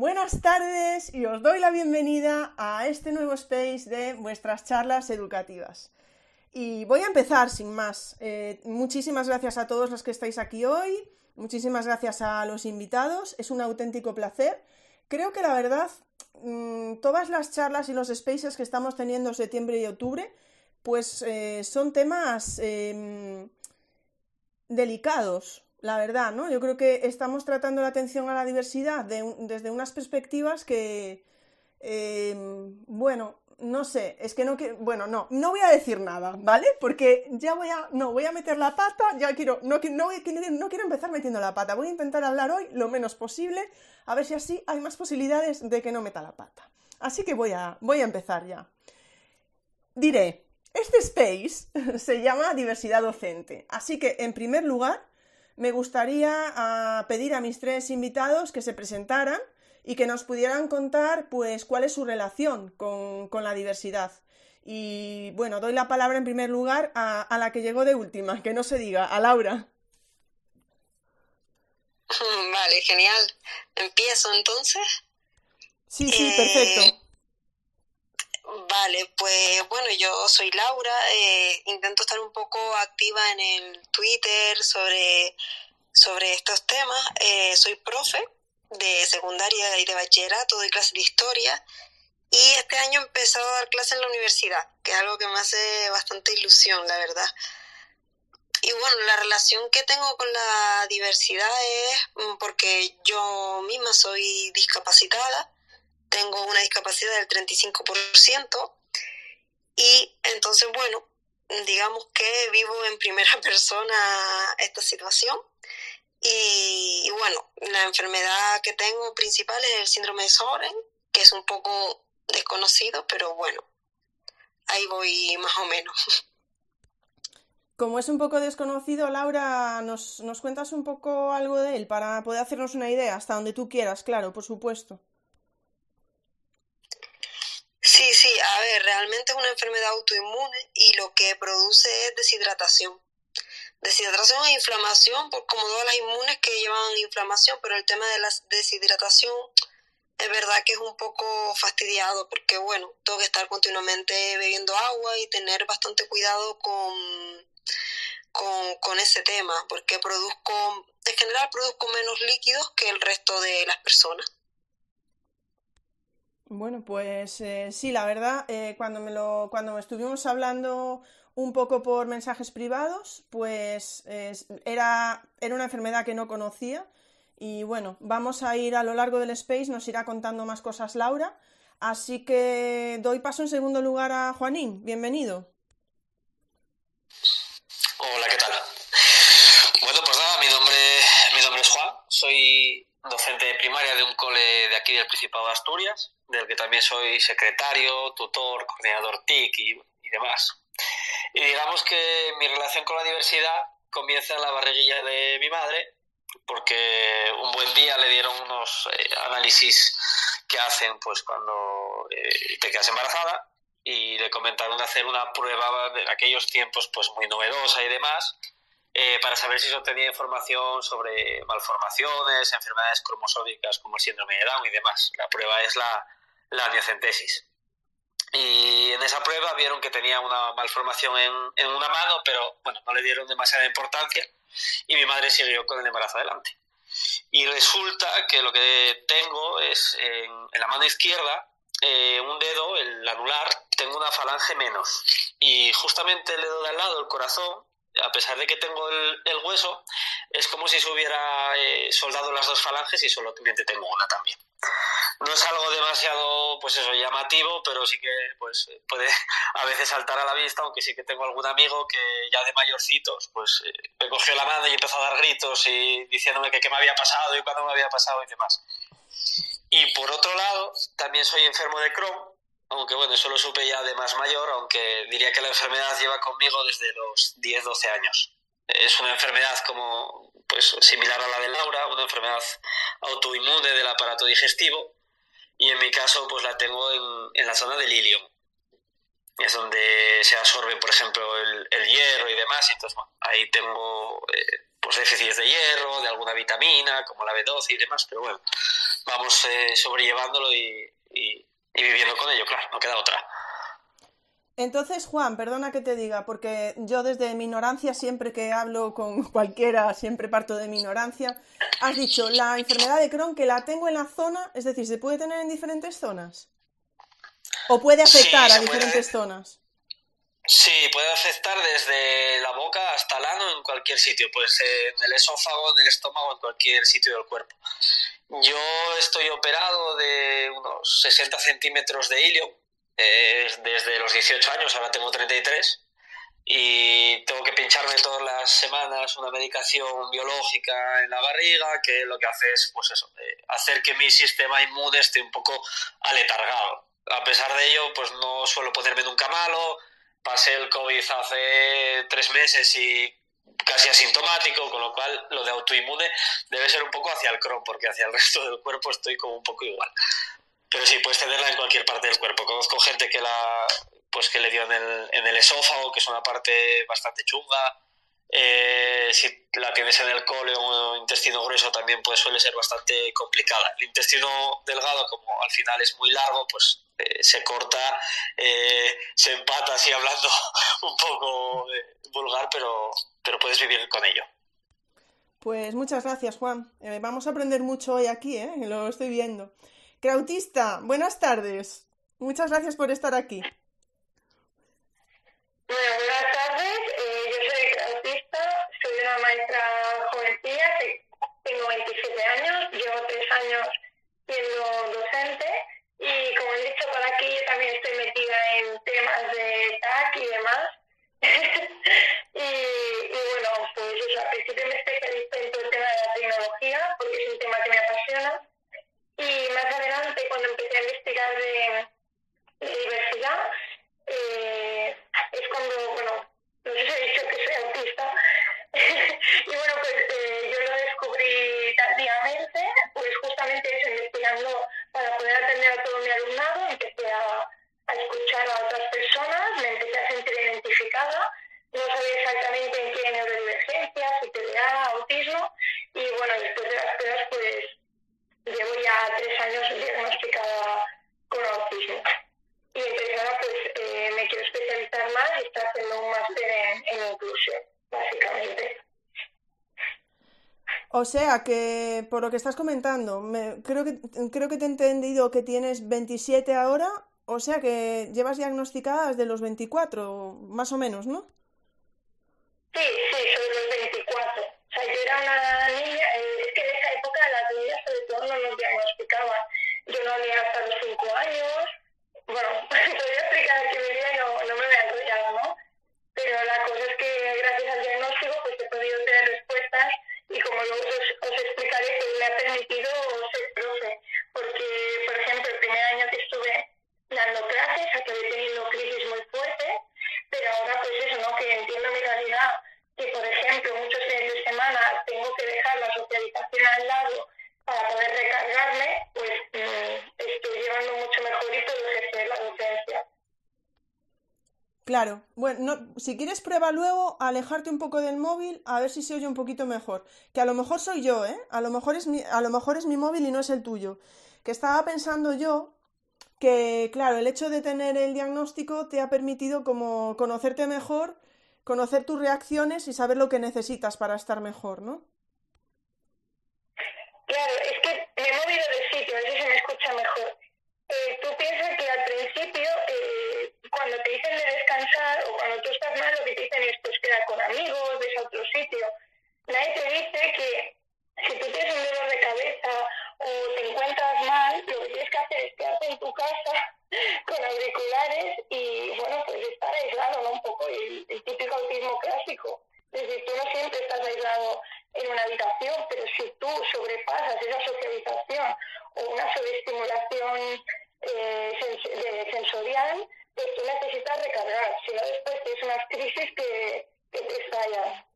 Buenas tardes y os doy la bienvenida a este nuevo space de vuestras charlas educativas. Y voy a empezar sin más. Eh, muchísimas gracias a todos los que estáis aquí hoy, muchísimas gracias a los invitados, es un auténtico placer. Creo que la verdad, mm, todas las charlas y los spaces que estamos teniendo septiembre y octubre, pues eh, son temas em, delicados, la verdad, ¿no? Yo creo que estamos tratando la atención a la diversidad desde unas perspectivas que, eh, bueno, no sé, es que no quiero, bueno, no, no voy a decir nada, ¿vale? Porque ya voy a, no, voy a meter la pata, ya quiero, no, no, no quiero empezar metiendo la pata, voy a intentar hablar hoy lo menos posible, a ver si así hay más posibilidades de que no meta la pata. Así que voy a, voy a empezar ya. Diré, este space se llama diversidad docente, así que en primer lugar me gustaría ah, pedir a mis tres invitados que se presentaran y que nos pudieran contar pues cuál es su relación con, la diversidad. Y bueno, doy la palabra en primer lugar a, a, la que llegó de última, que no se diga, a Laura. Vale, genial. ¿Empiezo entonces? Sí, sí, perfecto. Vale, pues bueno, yo soy Laura, eh, intento estar un poco activa en el Twitter sobre, sobre estos temas. Eh, soy profe de secundaria y de bachillerato, doy clases de historia y este año he empezado a dar clases en la universidad, que es algo que me hace bastante ilusión, la verdad. Y bueno, la relación que tengo con la diversidad es mm, porque yo misma soy discapacitada tengo una discapacidad del 35% y entonces, bueno, digamos que vivo en primera persona esta situación y, bueno, la enfermedad que tengo principal es el síndrome de Soren, que es un poco desconocido, pero bueno, ahí voy más o menos. Como es un poco desconocido, Laura, ¿nos, ¿nos cuentas un poco algo de él para poder hacernos una idea, hasta donde tú quieras, claro, por supuesto? Sí, sí, a ver, realmente es una enfermedad autoinmune y lo que produce es deshidratación. Deshidratación e inflamación, pues como todas las inmunes que llevan inflamación, pero el tema de la deshidratación es verdad que es un poco fastidiado porque, bueno, tengo que estar continuamente bebiendo agua y tener bastante cuidado con, con, con ese tema, porque produzco, en general produzco menos líquidos que el resto de las personas. Bueno, pues eh, sí, la verdad, eh, cuando, me lo, cuando estuvimos hablando un poco por mensajes privados, pues era, era una enfermedad que no conocía y bueno, vamos a ir a lo largo del space, nos irá contando más cosas Laura, así que doy paso en segundo lugar a Juanín, bienvenido. Hola, ¿qué tal? Bueno, pues nada, mi nombre, mi nombre es Juan, soy docente de primaria de un cole de aquí del Principado de Asturias del que también soy secretario, tutor, coordinador TIC y, demás. Y digamos que mi relación con la diversidad comienza en la barriguilla de mi madre, porque un buen día le dieron unos eh, análisis que hacen pues cuando eh, te quedas embarazada y le comentaron de hacer una prueba de aquellos tiempos pues muy novedosa y demás eh, para saber si eso tenía información sobre malformaciones, enfermedades cromosómicas como el síndrome de Down y demás. La prueba es la, la amniocentesis. Y en esa prueba vieron que tenía una malformación en, en, una mano, pero bueno, no le dieron demasiada importancia y mi madre siguió con el embarazo adelante. Y resulta que lo que tengo es en, la mano izquierda eh, un dedo, el anular, tengo una falange menos. Y justamente el dedo de al lado, el corazón, a pesar de que tengo el, hueso, es como si se hubiera eh, soldado las dos falanges y solamente tengo una también no es algo demasiado, pues eso, llamativo, pero sí que pues puede a veces saltar a la vista, aunque sí que tengo algún amigo que ya de mayorcitos, pues eh, me cogió la mano y empezó a dar gritos y diciéndome que qué me había pasado y cuándo me había pasado y demás. Y por otro lado, también soy enfermo de Crohn, aunque bueno, eso lo supe ya de más mayor, aunque diría que la enfermedad lleva conmigo desde los 10-12 años. Es una enfermedad como pues similar a la de Laura, una enfermedad autoinmune del aparato digestivo y en mi caso pues la tengo en, la zona del ilion. Es donde se absorbe, por ejemplo, el, hierro y demás. Y entonces, bueno, ahí tengo eh, pues déficits de hierro, de alguna vitamina, como la B12 y demás. Pero bueno, vamos eh, sobrellevándolo y, y viviendo con ello, claro, no queda otra. Entonces, Juan, perdona que te diga, porque yo desde mi ignorancia, siempre que hablo con cualquiera, siempre parto de mi ignorancia, has dicho la enfermedad de Crohn que la tengo en la zona, es decir, ¿se puede tener en diferentes zonas? ¿O puede afectar Sí, a puede. diferentes zonas? Sí, puede afectar desde la boca hasta el ano en cualquier sitio, pues en el esófago, en el estómago, en cualquier sitio del cuerpo. Yo estoy operado de unos 60 centímetros de hilio eh, desde los 18 años, ahora tengo 33, y tengo que pincharme todas las semanas una medicación biológica en la barriga que lo que hace es, pues eso, eh, hacer que mi sistema inmune esté un poco aletargado. A pesar de ello, pues no suelo ponerme nunca malo, pasé el COVID hace tres meses y casi asintomático, con lo cual lo de autoinmune debe ser un poco hacia el Crohn, porque hacia el resto del cuerpo estoy como un poco igual. Pero sí, puedes tenerla en cualquier parte del cuerpo. Conozco gente que la pues que le dio en el, esófago, que es una parte bastante chunga. Eh, si la tienes en el colon o intestino grueso también pues suele ser bastante complicada. El intestino delgado, como al final es muy largo, pues se corta, eh, se empata así hablando un poco eh, vulgar, pero, pero puedes vivir con ello. Pues muchas gracias, Juan. Eh, vamos a aprender mucho hoy aquí, ¿eh? Lo estoy viendo. Krautista, buenas tardes. Muchas gracias por estar aquí. Bueno, buenas tardes. Eh, yo soy autista, soy una maestra jovencilla, tengo 27 años, llevo tres años siendo docente y como he dicho por aquí, yo también estoy metida en temas de TAC y demás. y, bueno, pues eso, al principio me especialicé en todo el tema de la tecnología porque es un tema que me apasiona y más adelante cuando empecé a investigar de, de diversidad, eh, es cuando, bueno, no sé si he dicho que soy autista, y bueno, pues eh, yo lo descubrí tardíamente, pues justamente eso, investigando para poder atender a todo mi alumnado, empecé a, escuchar a otras personas, me empecé a sentir identificada, no sabía exactamente en qué neurodivergencia, si TDA, autismo, y bueno, después de las pruebas, pues llevo ya tres años diagnosticada con autismo. Y entonces ahora pues eh, me quiero especializar más y estoy haciendo un máster en, en inclusión, básicamente. O sea que, por lo que estás comentando, me- creo que, creo que te he entendido que tienes 27 ahora, o sea que llevas diagnosticada desde los 24, más o menos, ¿no? Bueno, no- si quieres prueba luego alejarte un poco del móvil a ver si se oye un poquito mejor. Que a lo mejor soy yo, ¿eh? A lo mejor es mi, a lo mejor es mi móvil y no es el tuyo. Que estaba pensando yo que, claro, el hecho de tener el diagnóstico te ha permitido como conocerte mejor, conocer tus reacciones y saber lo que necesitas para estar mejor, ¿no? Claro, es que me he movido de sitio, a ver si se me escucha mejor. Eh, tú piensas que al cuando te dicen de descansar o cuando tú estás mal, lo que te dicen es pues queda con amigos, ves a otro sitio. Nadie te dice que si tú tienes un dolor de cabeza o te encuentras mal, lo que tienes que hacer es quedarte en tu casa con auriculares y, bueno, pues estar aislado, ¿no? Un poco el, el típico autismo clásico. Es decir, tú no siempre estás aislado en una habitación, pero si tú sobrepasas esa socialización o una sobreestimulación eh, sensorial, pues tú necesitas recargar, si después tienes unas crisis que, que te estallan.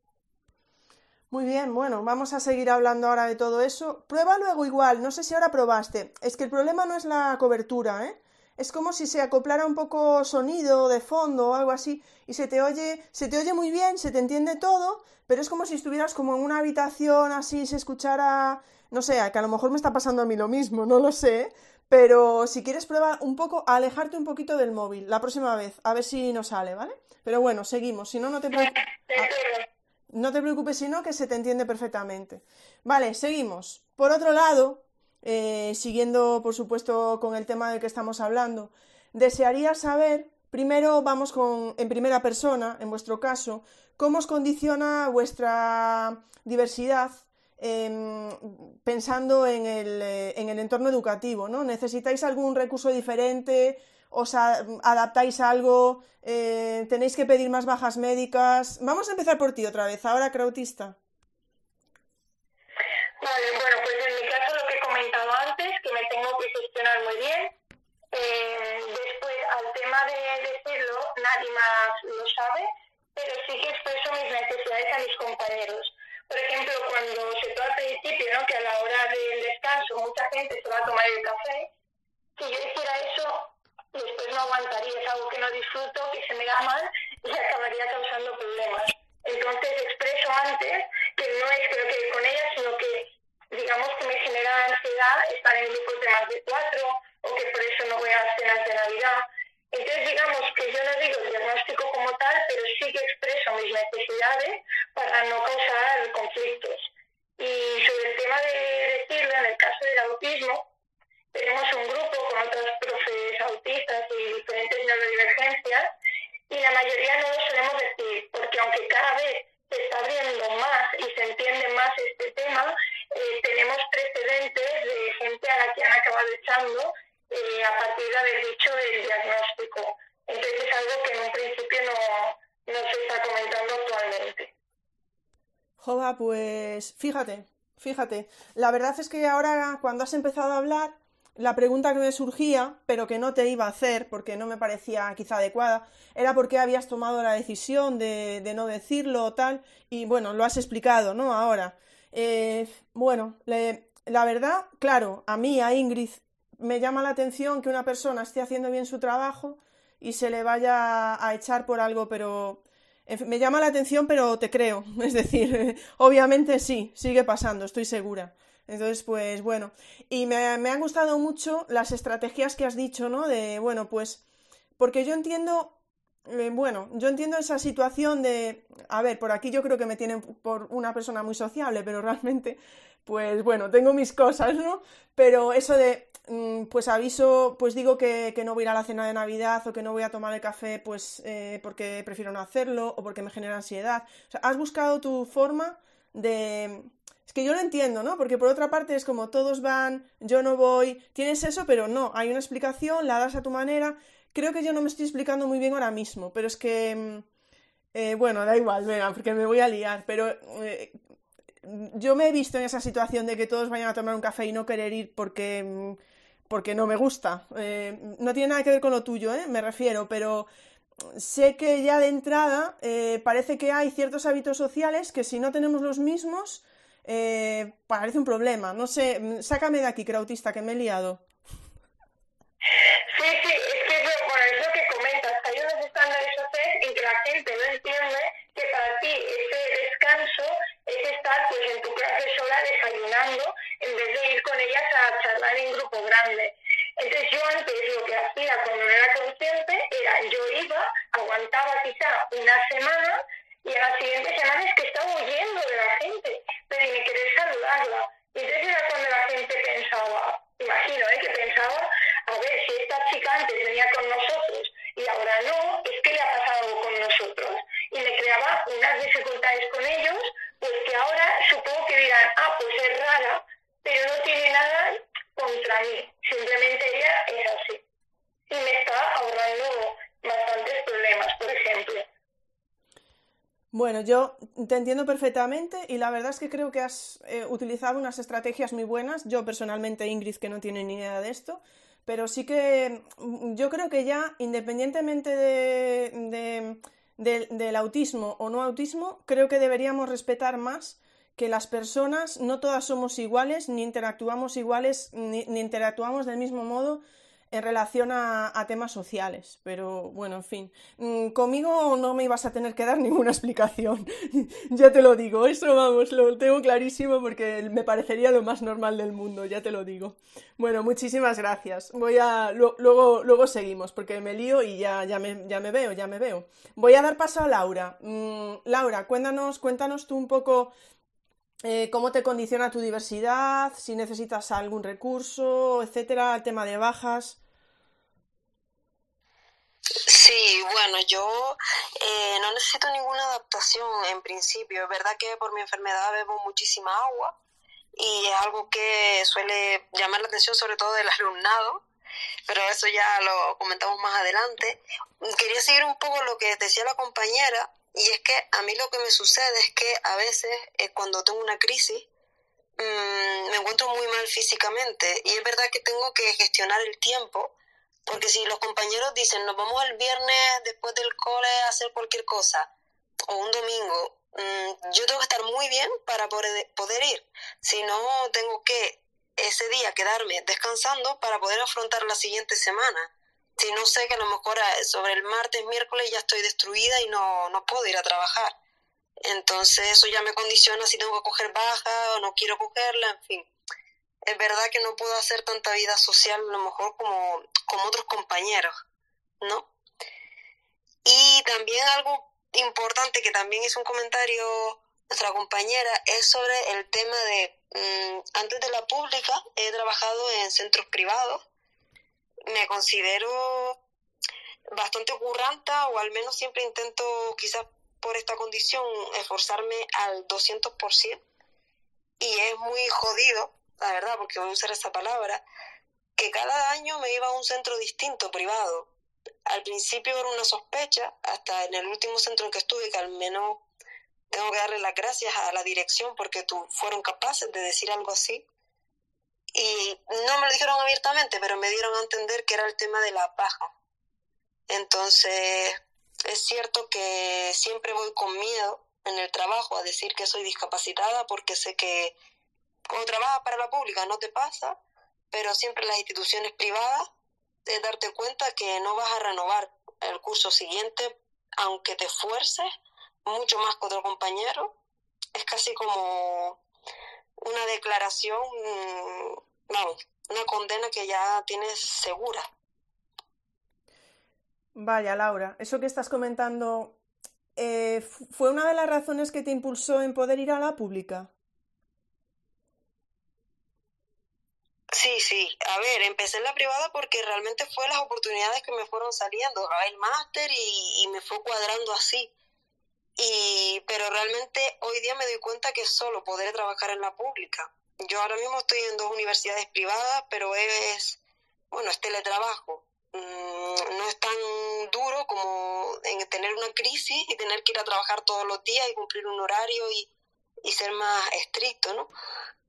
Muy bien, bueno, vamos a seguir hablando ahora de todo eso. Prueba luego igual, no sé si ahora probaste. Es que el problema no es la cobertura, ¿eh? Es como si se acoplara un poco sonido de fondo o algo así y se te oye, se te oye muy bien, se te entiende todo, pero es como si estuvieras como en una habitación así, se escuchara, no sé, que a lo mejor me está pasando a mí lo mismo, no lo sé, pero si quieres prueba un poco alejarte un poquito del móvil la próxima vez, a ver si nos sale, ¿vale? Pero bueno, seguimos, si no no te preocupes. No te preocupes, sino que se te entiende perfectamente. Vale, seguimos. Por otro lado, eh, siguiendo por supuesto con el tema del que estamos hablando, desearía saber, primero vamos con, en primera persona, en vuestro caso, cómo os condiciona vuestra diversidad em, pensando en el, eh, en el entorno educativo, ¿no? ¿Necesitáis algún recurso diferente? os adaptáis algo, eh, tenéis que pedir más bajas médicas. Vamos a empezar por ti otra vez, ahora Krautista. Vale, bueno, pues en mi caso lo que he comentado antes, que me tengo que gestionar muy bien. Eh, después, al tema de decirlo, nadie más lo sabe, pero sí que expreso mis necesidades a mis compañeros. Por ejemplo, cuando se toca al principio, ¿no? que a la hora del descanso mucha gente se va a tomar el café, si yo hiciera eso, después no aguantaría, es algo que no disfruto, que se me da mal y acabaría causando problemas. Entonces expreso antes que no es que no quede con ella, sino que digamos que me genera ansiedad estar en grupos de más de cuatro o que por eso no voy a las cenas de Navidad. Entonces digamos que yo no digo el diagnóstico como tal, pero sí que expreso mis necesidades para no causar conflictos. Y sobre el tema de decirlo, en el caso del autismo, tenemos un grupo con otros profes autistas y diferentes neurodivergencias y la mayoría no lo solemos decir, porque aunque cada vez se está abriendo más y se entiende más este tema, eh, tenemos precedentes de gente a la que han acabado echando eh, a partir de haber dicho el diagnóstico. Entonces es algo que en un principio no, no se está comentando actualmente. Joda, pues fíjate, fíjate. La verdad es que ahora cuando has empezado a hablar la pregunta que me surgía, pero que no te iba a hacer porque no me parecía quizá adecuada, era por qué habías tomado la decisión de, no decirlo o tal, y bueno, lo has explicado, ¿no? Ahora. Eh, bueno, la verdad, claro, a mí, a Ingrid, me llama la atención que una persona esté haciendo bien su trabajo y se le vaya a echar por algo, pero me llama la atención, pero te creo. Es decir, obviamente sí, sigue pasando, estoy segura. Entonces, pues bueno, y me, han gustado mucho las estrategias que has dicho, ¿no? De, bueno, pues, porque yo entiendo, eh, bueno, yo entiendo esa situación de, a ver, por aquí yo creo que me tienen por una persona muy sociable, pero realmente, pues bueno, tengo mis cosas, ¿no? Pero eso de, mm, pues aviso, pues digo que, que, no voy a ir a la cena de Navidad o que no voy a tomar el café, pues eh, porque prefiero no hacerlo o porque me genera ansiedad. O sea, has buscado tu forma de es que yo lo entiendo, ¿no? Porque por otra parte es como todos van, yo no voy, tienes eso, pero no, hay una explicación, la das a tu manera. Creo que yo no me estoy explicando muy bien ahora mismo, pero es que, mm, eh, bueno, da igual, venga, porque me voy a liar, pero eh, yo me he visto en esa situación de que todos vayan a tomar un café y no querer ir porque, mm, porque no me gusta. Eh, no tiene nada que ver con lo tuyo, ¿eh? Me refiero, pero sé que ya de entrada parece que hay ciertos hábitos sociales que si no tenemos los mismos, eh, parece un problema. No sé, sácame de aquí, Krautista, que me he liado. Sí, sí, en vez de ir con ellas a charlar en grupo grande. Entonces yo antes lo que hacía cuando no era consciente era yo iba, aguantaba quizá una semana y a la siguiente semana es que estaba huyendo de la gente, pero ni querer saludarla. Y entonces era cuando la gente pensaba, imagino, ¿eh? que pensaba, a ver, si esta chica antes venía con nosotros y ahora no, es que le ha pasado algo con nosotros. Y me creaba unas dificultades con ellos, pues que ahora supongo que dirán, ah, pues es rara, pero no tiene nada contra mí, simplemente ella es así. Y me está ahorrando bastantes problemas, por ejemplo. Bueno, yo te entiendo perfectamente y la verdad es que creo que has eh, utilizado unas estrategias muy buenas. Yo personalmente, Ingrid, que no tiene ni idea de esto, pero sí que mm, yo creo que ya, independientemente de, del autismo o no autismo, creo que deberíamos respetar más que las personas no todas somos iguales, ni interactuamos iguales, ni interactuamos del mismo modo en relación a, temas sociales. Pero bueno, en fin, mm, conmigo no me ibas a tener que dar ninguna explicación. ya te lo digo, eso vamos, lo tengo clarísimo porque me parecería lo más normal del mundo, ya te lo digo. Bueno, muchísimas gracias. Voy a luego, luego seguimos porque me lío y ya, ya, me, ya me veo, ya me veo. Voy a dar paso a Laura. Mm, Laura, cuéntanos, cuéntanos tú un poco eh, cómo te condiciona tu diversidad, si necesitas algún recurso, etcétera, el tema de bajas. Sí, bueno, yo eh, no necesito ninguna adaptación en principio. Es verdad que por mi enfermedad bebo muchísima agua y es algo que suele llamar la atención sobre todo del alumnado, pero eso ya lo comentamos más adelante. Quería seguir un poco lo que decía la compañera y es que a mí lo que me sucede es que a veces eh, cuando tengo una crisis mm, me encuentro muy mal físicamente y es verdad que tengo que gestionar el tiempo porque si los compañeros dicen nos vamos el viernes después del cole a hacer cualquier cosa o un domingo, mm, yo tengo que estar muy bien para poder, poder ir. Si no, tengo que ese día quedarme descansando para poder afrontar la siguiente semana si no sé que a lo mejor eh, sobre el martes, miércoles ya estoy destruida y no, no puedo ir a trabajar. Entonces eso ya me condiciona si tengo que coger baja o no quiero cogerla, en fin. Es verdad que no puedo hacer tanta vida social a lo mejor como, como otros compañeros, ¿no? Y también algo importante que también hizo un comentario nuestra compañera es sobre el tema de, mm, antes de la pública he trabajado en centros privados me considero bastante curranta o al menos siempre intento quizás por esta condición esforzarme al 200% y es muy jodido, la verdad, porque voy a usar esa palabra, que cada año me iba a un centro distinto, privado. Al principio era una sospecha, hasta en el último centro en que estuve, que al menos tengo que darle las gracias a la dirección porque tú, fueron capaces de decir algo así. Y no me lo dijeron abiertamente, pero me dieron a entender que era el tema de la paja. Entonces, es cierto que siempre voy con miedo en el trabajo a decir que soy discapacitada porque sé que cuando trabajas para la pública no te pasa, pero siempre las instituciones privadas es darte cuenta que no vas a renovar el curso siguiente, aunque te esfuerces mucho más que otro compañero. Es casi como una declaración, vamos, una condena que ya tienes segura. Vaya, Laura, eso que estás comentando, eh, ¿fue una de las razones que te impulsó en poder ir a la pública? Sí, sí. A ver, empecé en la privada porque realmente fue las oportunidades que me fueron saliendo. El máster y, y me fue cuadrando así. Y, pero realmente hoy día me doy cuenta que solo podré trabajar en la pública. Yo ahora mismo estoy en dos universidades privadas, pero es, bueno, es teletrabajo. Mm, no es tan duro como en tener una crisis y tener que ir a trabajar todos los días y cumplir un horario y, y ser más estricto, ¿no?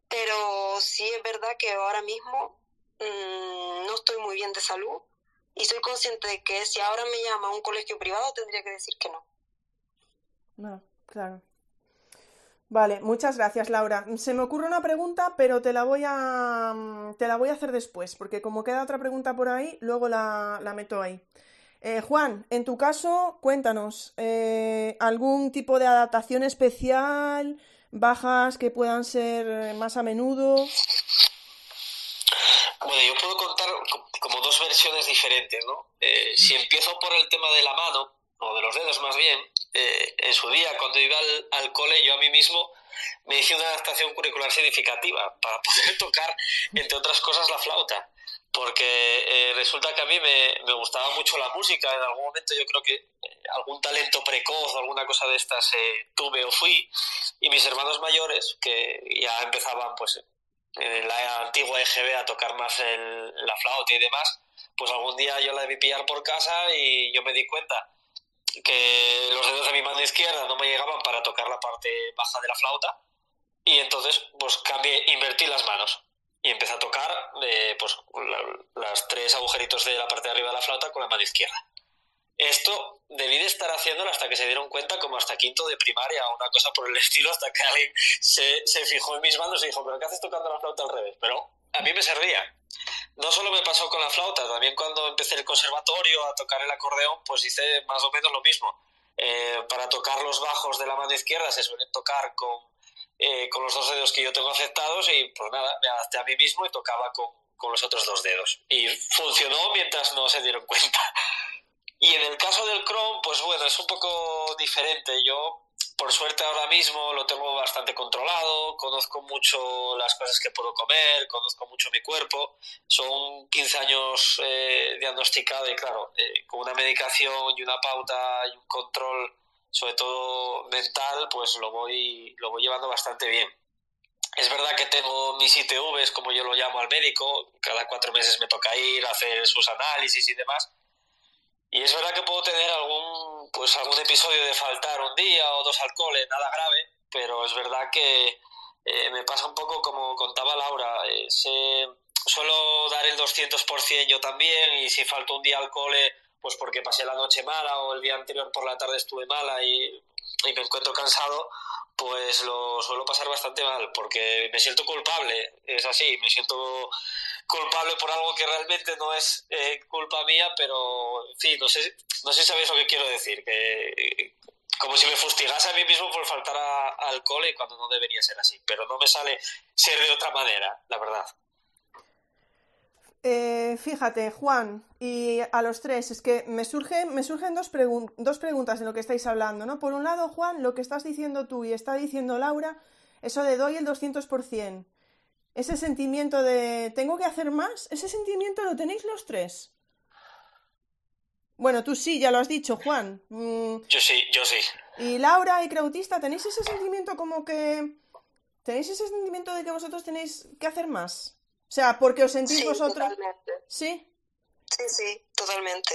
Pero sí es verdad que ahora mismo mm, no estoy muy bien de salud y soy consciente de que si ahora me llama a un colegio privado tendría que decir que no. No, claro. Vale, muchas gracias, Laura. Se me ocurre una pregunta, pero te la voy a, te la voy a hacer después, porque como queda otra pregunta por ahí, luego la, meto ahí. Eh, Juan, en tu caso, cuéntanos, eh, ¿algún tipo de adaptación especial, bajas que puedan ser más a menudo? Bueno, yo puedo contar como dos versiones diferentes, ¿no? Eh, si empiezo por el tema de la mano, o de los dedos más bien, eh, en su día, cuando iba al, cole, yo a mí mismo me hice una adaptación curricular significativa para poder tocar, entre otras cosas, la flauta. Porque eh, resulta que a mí me, me, gustaba mucho la música. En algún momento yo creo que eh, algún talento precoz o alguna cosa de estas tuve o fui. Y mis hermanos mayores, que ya empezaban pues en la antigua EGB a tocar más la flauta y demás, pues algún día yo la debí pillar por casa y yo me di cuenta que los dedos de mi mano izquierda no me llegaban para tocar la parte baja de la flauta y entonces pues cambié, invertí las manos y empecé a tocar eh, pues las tres agujeritos de la parte de arriba de la flauta con la mano izquierda. Esto debí de estar haciéndolo hasta que se dieron cuenta, como hasta quinto de primaria o una cosa por el estilo, hasta que alguien se, se fijó en mis manos y dijo, pero ¿qué haces tocando la flauta al revés? Pero a mí me servía. No solo me pasó con la flauta, también cuando empecé el conservatorio a tocar el acordeón, pues hice más o menos lo mismo. Eh, para tocar los bajos de la mano izquierda se suelen tocar con, eh, con los dos dedos que yo tengo aceptados y pues nada, me adapté a mí mismo y tocaba con, con los otros dos dedos. Y funcionó mientras no se dieron cuenta. Y en el caso del Chrome, pues bueno, es un poco diferente. Yo, por suerte, ahora mismo lo tengo bastante controlado, conozco mucho las cosas que puedo comer, conozco mucho mi cuerpo. Son 15 años eh, diagnosticado y, claro, eh, con una medicación y una pauta y un control, sobre todo mental, pues lo voy, lo voy llevando bastante bien. Es verdad que tengo mis ITVs, como yo lo llamo al médico, cada cuatro meses me toca ir a hacer sus análisis y demás y es verdad que puedo tener algún, pues algún episodio de faltar un día o dos alcoholes, nada grave, pero es verdad que eh, me pasa un poco como contaba Laura. Eh, suelo dar el 200% yo también y si falto un día alcohol, pues porque pasé la noche mala o el día anterior por la tarde estuve mala y, me encuentro cansado, pues lo suelo pasar bastante mal porque me siento culpable, es así, me siento culpable por algo que realmente no es eh, culpa mía, pero en fin, no sé, no sé si sabéis lo que quiero decir, que como si me fustigase a mí mismo por faltar al cole cuando no debería ser así, pero no me sale ser de otra manera, la verdad. Eh, fíjate, Juan, y a los tres, es que me surgen, me surgen dos, dos preguntas de lo que estáis hablando, ¿no? Por un lado, Juan, lo que estás diciendo tú y está diciendo Laura, eso de doy el 200%. Ese sentimiento de tengo que hacer más, ese sentimiento lo tenéis los tres. Bueno, tú sí, ya lo has dicho, Juan. Mm. Yo sí, yo sí. Y Laura y Krautista, ¿tenéis ese sentimiento como que... ¿Tenéis ese sentimiento de que vosotros tenéis que hacer más? O sea, porque os sentís vosotros... Totalmente. ¿Sí? Sí, sí, totalmente.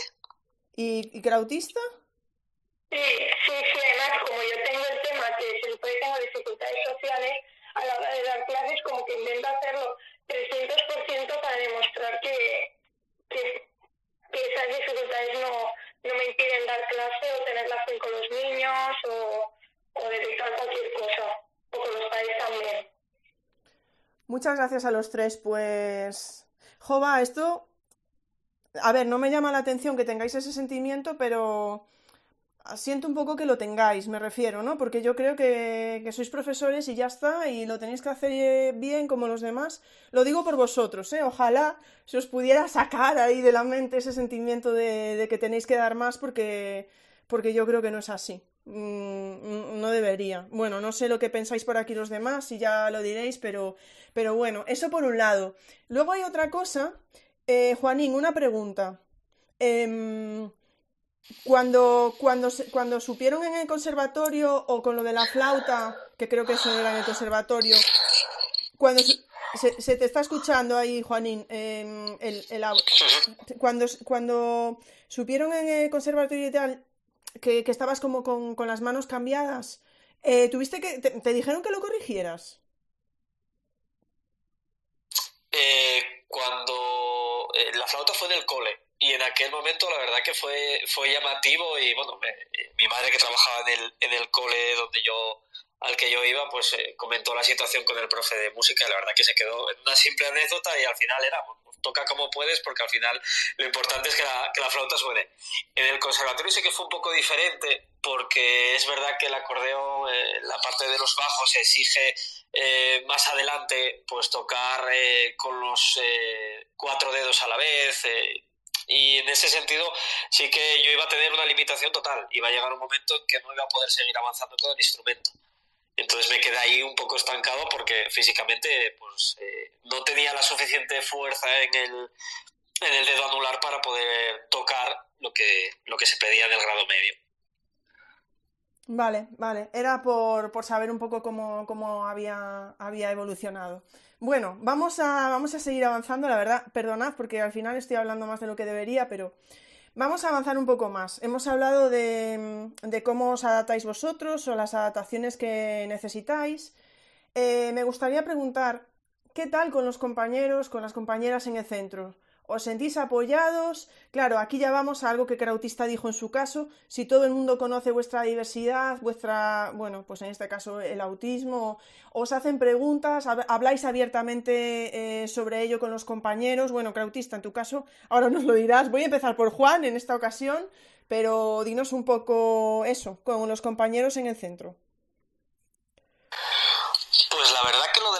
¿Y, y Krautista? Sí, sí, sí, además como yo tengo el tema que siempre tengo dificultades sociales, a la hora de dar clases como que intento hacerlo 300% para demostrar que, que, esas dificultades no, no, me impiden dar clase o tener clase con los niños o, o dedicar cualquier cosa, o con los padres también. Muchas gracias a los tres, pues... Jova, esto... A ver, no me llama la atención que tengáis ese sentimiento, pero siento un poco que lo tengáis, me refiero, ¿no? Porque yo creo que, sois profesores y ya está, y lo tenéis que hacer bien como los demás. Lo digo por vosotros, ¿eh? Ojalá se os pudiera sacar ahí de la mente ese sentimiento de, que tenéis que dar más porque, porque yo creo que no es así. Mm, no debería. Bueno, no sé lo que pensáis por aquí los demás, y ya lo diréis, pero, pero bueno, eso por un lado. Luego hay otra cosa. Eh, Juanín, una pregunta. Eh, cuando, cuando, cuando supieron en el conservatorio o con lo de la flauta, que creo que eso era en el conservatorio, cuando se, te está escuchando ahí, Juanín, em, el, el, cuando, cuando supieron en el conservatorio y tal que, que estabas como con, con, las manos cambiadas, eh, ¿tuviste que, te, dijeron que lo corrigieras? Eh, cuando eh, la flauta fue en el cole y en aquel momento la verdad que fue, fue llamativo y bueno, mi madre que trabajaba en el, en el cole donde yo al que yo iba, pues eh, comentó la situación con el profe de música y la verdad que se quedó en una simple anécdota y al final era, toca como puedes porque al final lo importante es que la, que la flauta suene. En el conservatorio sí que fue un poco diferente porque es verdad que el acordeón, eh, la parte de los bajos exige eh, más adelante pues tocar con los cuatro dedos a la vez y en ese sentido sí que yo iba a tener una limitación total. Iba a llegar un momento en que no iba a poder seguir avanzando con el instrumento. Entonces me quedé ahí un poco estancado porque físicamente pues, eh, no tenía la suficiente fuerza en el, en el dedo anular para poder tocar lo que, lo que se pedía del grado medio. Vale, vale. Era por, por saber un poco cómo, cómo había, había evolucionado. Bueno, vamos a, vamos a seguir avanzando, la verdad, perdonad porque al final estoy hablando más de lo que debería, pero Vamos a avanzar un poco más. Hemos hablado de, cómo os adaptáis vosotros o las adaptaciones que necesitáis. Eh, me gustaría preguntar, ¿qué tal con los compañeros, con las compañeras en el centro? ¿Os sentís apoyados? Claro, aquí ya vamos a algo que Krautista dijo en su caso. Si todo el mundo conoce vuestra diversidad, vuestra, bueno, pues en este caso el autismo, os hacen preguntas, habláis abiertamente eh, sobre ello con los compañeros. Bueno, Krautista, en tu caso, ahora nos lo dirás. Voy a empezar por Juan en esta ocasión, pero dinos un poco eso, con los compañeros en el centro. Pues la verdad que lo de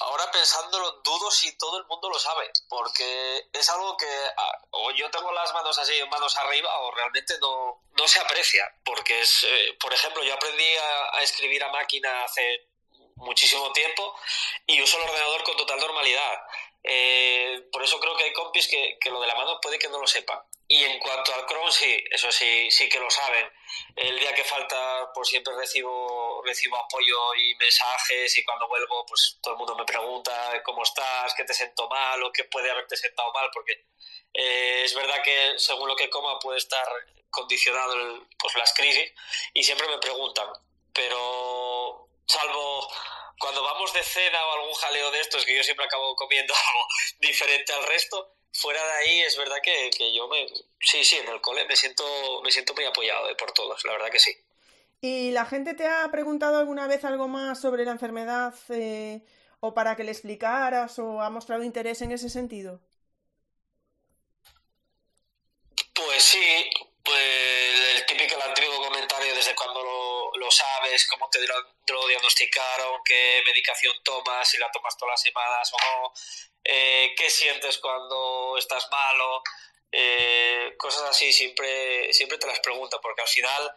ahora pensándolo, dudo si todo el mundo lo sabe, porque es algo que ah, o yo tengo las manos así, manos arriba, o realmente no, no se aprecia, porque es, eh, por ejemplo, yo aprendí a, escribir a máquina hace muchísimo tiempo y uso el ordenador con total normalidad. Eh, por eso creo que hay compis que, que, lo de la mano puede que no lo sepan. Y en cuanto al Chrome, sí, eso sí, sí que lo saben. El día que falta, pues siempre recibo, recibo apoyo y mensajes y cuando vuelvo, pues todo el mundo me pregunta cómo estás, qué te siento mal o qué puede haberte sentado mal, porque eh, es verdad que según lo que coma puede estar condicionado pues las crisis y siempre me preguntan, pero salvo cuando vamos de cena o algún jaleo de estos, que yo siempre acabo comiendo algo diferente al resto, fuera de ahí es verdad que, yo me sí sí en el cole me siento me siento muy apoyado eh, por todos la verdad que sí y la gente te ha preguntado alguna vez algo más sobre la enfermedad eh, o para que le explicaras o ha mostrado interés en ese sentido pues sí pues el típico el antiguo comentario desde cuando lo, lo sabes cómo te lo diagnosticaron qué medicación tomas si la tomas todas las semanas o no eh, qué sientes cuando estás malo, eh, cosas así siempre, siempre te las pregunto porque al final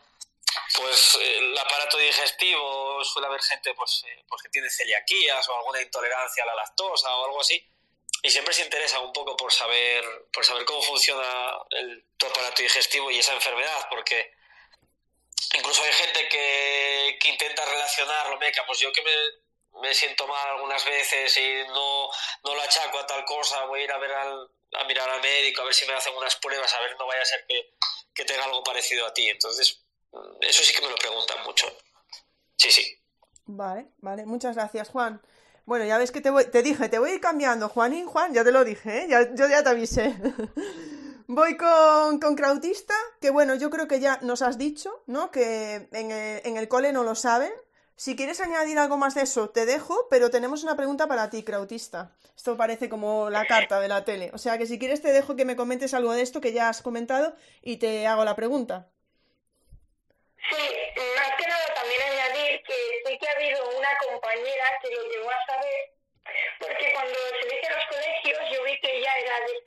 pues el aparato digestivo suele haber gente pues, eh, pues que tiene celiaquías o alguna intolerancia a la lactosa o algo así y siempre se interesa un poco por saber por saber cómo funciona el, tu aparato digestivo y esa enfermedad porque incluso hay gente que, que intenta relacionarlo, meca, pues yo que me me siento mal algunas veces y no, no lo achaco a tal cosa, voy a ir a ver al, a mirar al médico, a ver si me hacen unas pruebas, a ver, no vaya a ser que, que tenga algo parecido a ti. Entonces, eso sí que me lo preguntan mucho. Sí, sí. Vale, vale, muchas gracias, Juan. Bueno, ya ves que te, voy, te dije, te voy a ir cambiando, Juanín, Juan, ya te lo dije, ¿eh? ya, yo ya te avisé. voy con, con Krautista, que bueno, yo creo que ya nos has dicho, ¿no? Que en el, en el cole no lo saben, si quieres añadir algo más de eso, te dejo, pero tenemos una pregunta para ti, Krautista. Esto parece como la carta de la tele. O sea que si quieres te dejo que me comentes algo de esto que ya has comentado y te hago la pregunta. Sí, más que nada también añadir que sí que ha habido una compañera que lo llegó a saber, porque cuando se dice a los colegios yo vi que ella era discapacitada,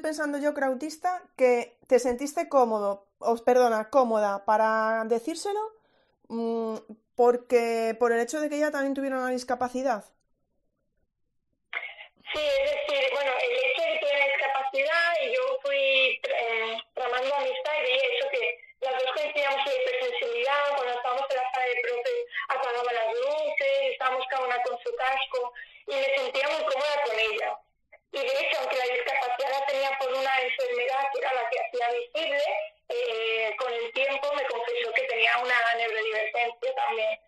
pensando yo, Krautista, que te sentiste cómodo, os perdona, cómoda para decírselo, mm, porque por el hecho de que ella también tuviera una discapacidad. Sí, es decir, bueno, el hecho de que tuviera discapacidad y yo fui eh, tramando amistad y veía eso que las dos coincidíamos en hipersensibilidad, cuando estábamos en la sala de profe apagaba las luces, estábamos cada una con su casco y me sentía muy cómoda con ella y de hecho, aunque la discapacidad la tenía por una enfermedad que era la que hacía visible, eh, con el tiempo me confesó que tenía una neurodivergencia también.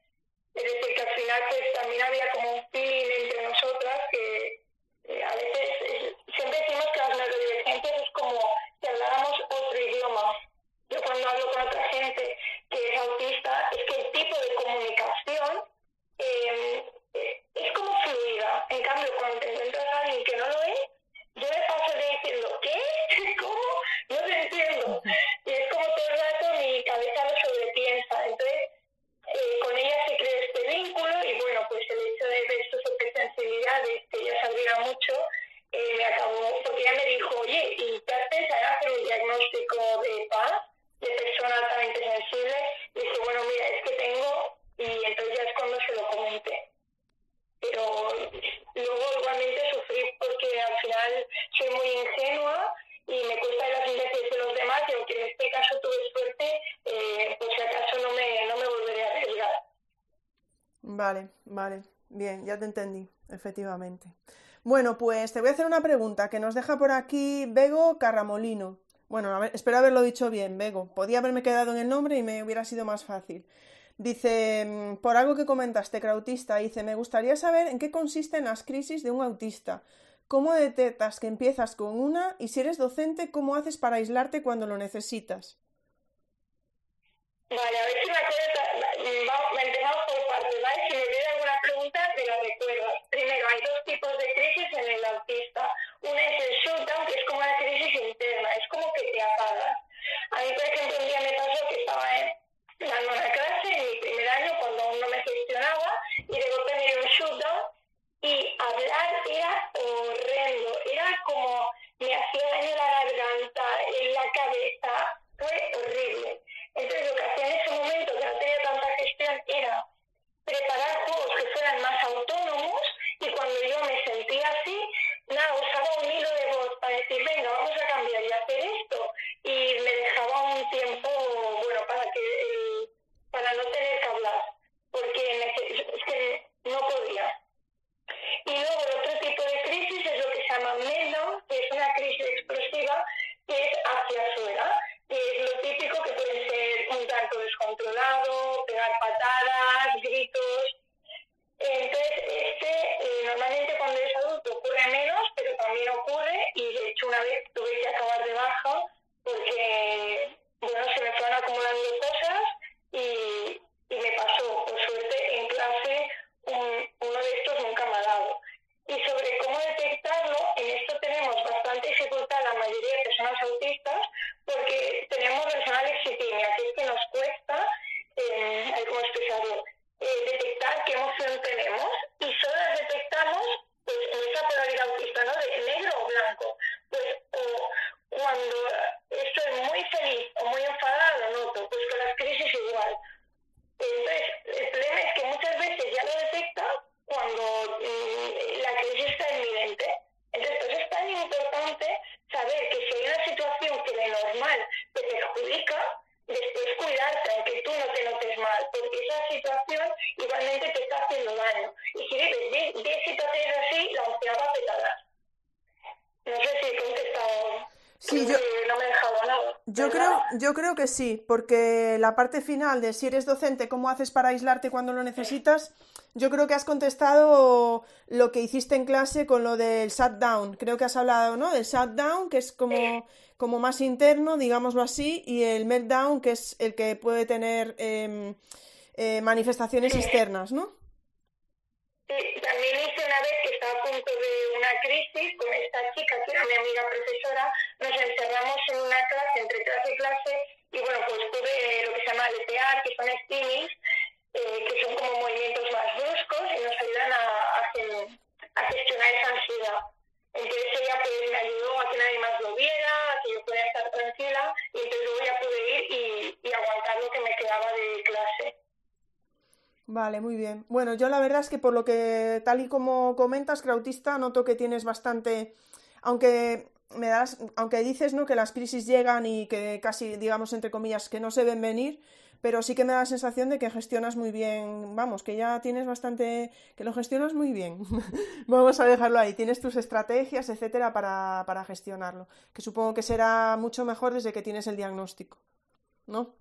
Es decir, que al final pues también había como un feeling entre nosotras que de paz, de persona altamente sensible, y dije, bueno, mira, es que tengo, y entonces ya es cuando se lo comenté. Pero luego igualmente sufrí porque al final soy muy ingenua y me cuesta las sentencias de los demás, y aunque en este caso tuve suerte, eh, por si acaso no me, no me volveré a arriesgar. Vale, vale. Bien, ya te entendí, efectivamente. Bueno, pues te voy a hacer una pregunta que nos deja por aquí Bego Carramolino. Bueno, espero haberlo dicho bien, Bego. Podía haberme quedado en el nombre y me hubiera sido más fácil. Dice, mm, por algo que comentaste, Krautista, dice, me gustaría saber en qué consisten las crisis de un autista. ¿Cómo detectas que empiezas con una? Y si eres docente, ¿cómo haces para aislarte cuando lo necesitas? Vale, a ver si me acuerdo. Empezamos por partes, ¿vale? Si me viene alguna pregunta, te la recuerdo. Primero, hay dos tipos de crisis en el autista. Una es el mí, por ejemplo, un día me pasó que estaba dando una clase en mi primer año, cuando aún no me gestionaba, y de golpe un shutdown y hablar era horrendo, era como me hacía daño la garganta, en la cabeza, creo, que sí, porque la parte final de si eres docente, cómo haces para aislarte cuando lo necesitas, yo creo que has contestado lo que hiciste en clase con lo del shutdown. Creo que has hablado, ¿no? Del shutdown, que es como, como más interno, digámoslo así, y el meltdown, que es el que puede tener em, eh, manifestaciones externas, ¿no? Sí, también hice una vez que estaba a punto de una crisis con esta chica, que era mi amiga profesora, nos encerramos en una clase, entre clase y clase, y bueno, pues tuve lo que se llama letear, que son steamings, eh, que son como movimientos más bruscos y nos ayudan a, a, gestionar esa ansiedad. Entonces ella pues, me ayudó a que nadie más lo viera, a que yo pudiera estar tranquila y entonces luego ya pude ir y, y aguantar lo que me quedaba de clase. Vale, muy bien. Bueno, yo la verdad es que por lo que tal y como comentas, Krautista, noto que tienes bastante, aunque me das, aunque dices ¿no? que las crisis llegan y que casi, digamos, entre comillas, que no se ven venir, pero sí que me da la sensación de que gestionas muy bien, vamos, que ya tienes bastante, que lo gestionas muy bien. vamos a dejarlo ahí, tienes tus estrategias, etcétera, para, para gestionarlo, que supongo que será mucho mejor desde que tienes el diagnóstico, ¿no?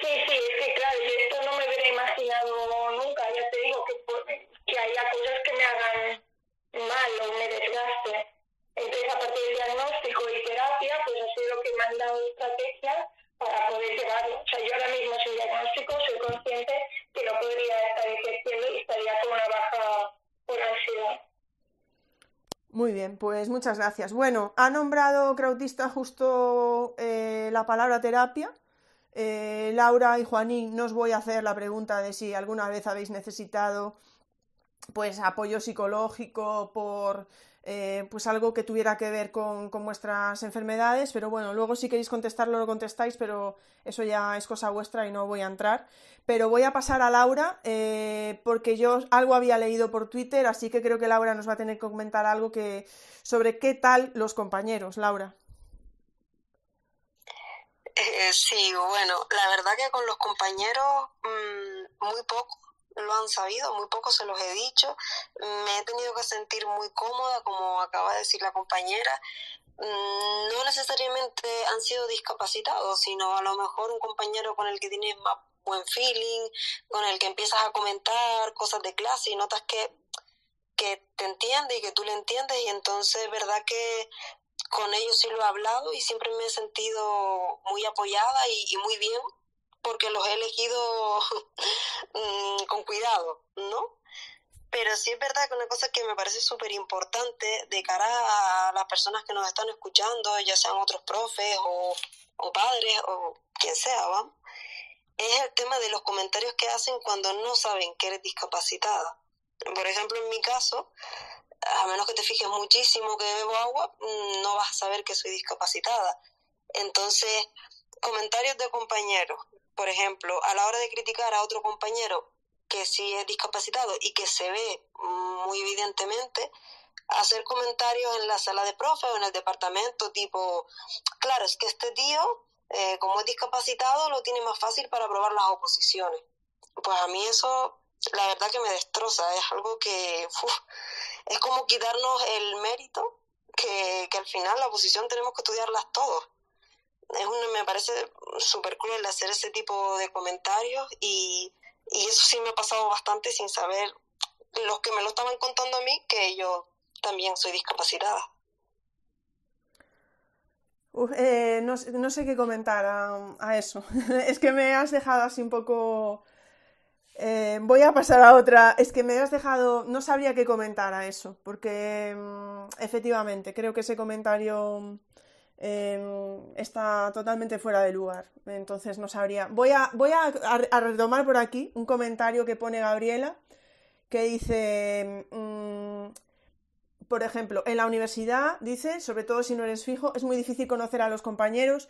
Sí, sí, es que claro, yo esto no me hubiera imaginado nunca, ya te digo que, que haya cosas que me hagan mal o me desgaste. Entonces, a partir del diagnóstico y terapia, pues ha sido lo que me han dado estrategias para poder llevarlo. O sea, yo ahora mismo sin diagnóstico soy consciente que no podría estar ejerciendo y estaría con una baja por ansiedad. Muy bien, pues muchas gracias. Bueno, ha nombrado Krautista justo eh, la palabra terapia. Eh, Laura y Juanín, no os voy a hacer la pregunta de si alguna vez habéis necesitado pues apoyo psicológico por eh, pues algo que tuviera que ver con, vuestras enfermedades, pero bueno, luego si queréis contestarlo lo contestáis, pero eso ya es cosa vuestra y no voy a entrar. Pero voy a pasar a Laura, eh, porque yo algo había leído por Twitter, así que creo que Laura nos va a tener que comentar algo que, sobre qué tal los compañeros. Laura. Eh, sí, bueno, la verdad que con los compañeros mm, muy poco lo han sabido, muy poco se los he dicho. Me he tenido que sentir muy cómoda, como acaba de decir la compañera. Mm, no necesariamente han sido discapacitados, sino a lo mejor un compañero con el que tienes más buen feeling, con el que empiezas a comentar cosas de clase y notas que, que te entiende y que tú le entiendes y entonces, verdad que con ellos sí lo he hablado y siempre me he sentido muy apoyada y, y muy bien porque los he elegido mm, con cuidado, ¿no? Pero sí es verdad que una cosa que me parece súper importante de cara a las personas que nos están escuchando, ya sean otros profes o, padres o quien sea, ¿vamos? es el tema de los comentarios que hacen cuando no saben que eres discapacitada. Por ejemplo, en mi caso, a menos que te fijes muchísimo que bebo agua, mm, no vas a saber que soy discapacitada. Entonces, comentarios de compañeros por ejemplo, a la hora de criticar a otro compañero que sí es discapacitado y que se ve muy evidentemente, hacer comentarios en la sala de profe o en el departamento, tipo, claro, es que este tío, eh, como es discapacitado, lo tiene más fácil para aprobar las oposiciones. Pues a mí eso, la verdad que me destroza, es algo que es como quitarnos el mérito que, que al final la oposición tenemos que estudiarlas todos es me parece súper cruel hacer ese tipo de comentarios y, eso sí me ha pasado bastante sin saber los que me lo estaban contando a mí que yo también soy discapacitada. Eh, no, sé qué comentar a, eso. es que me has dejado así un poco... Eh, voy a pasar a otra. Es que me has dejado... No sabría qué comentar a eso, porque mm, efectivamente creo que ese comentario Em, está totalmente fuera de lugar. Entonces no sabría. Voy a, voy a, retomar por aquí un comentario que pone Gabriela que dice, mm, por ejemplo, en la universidad, dice, sobre todo si no eres fijo, es muy difícil conocer a los compañeros.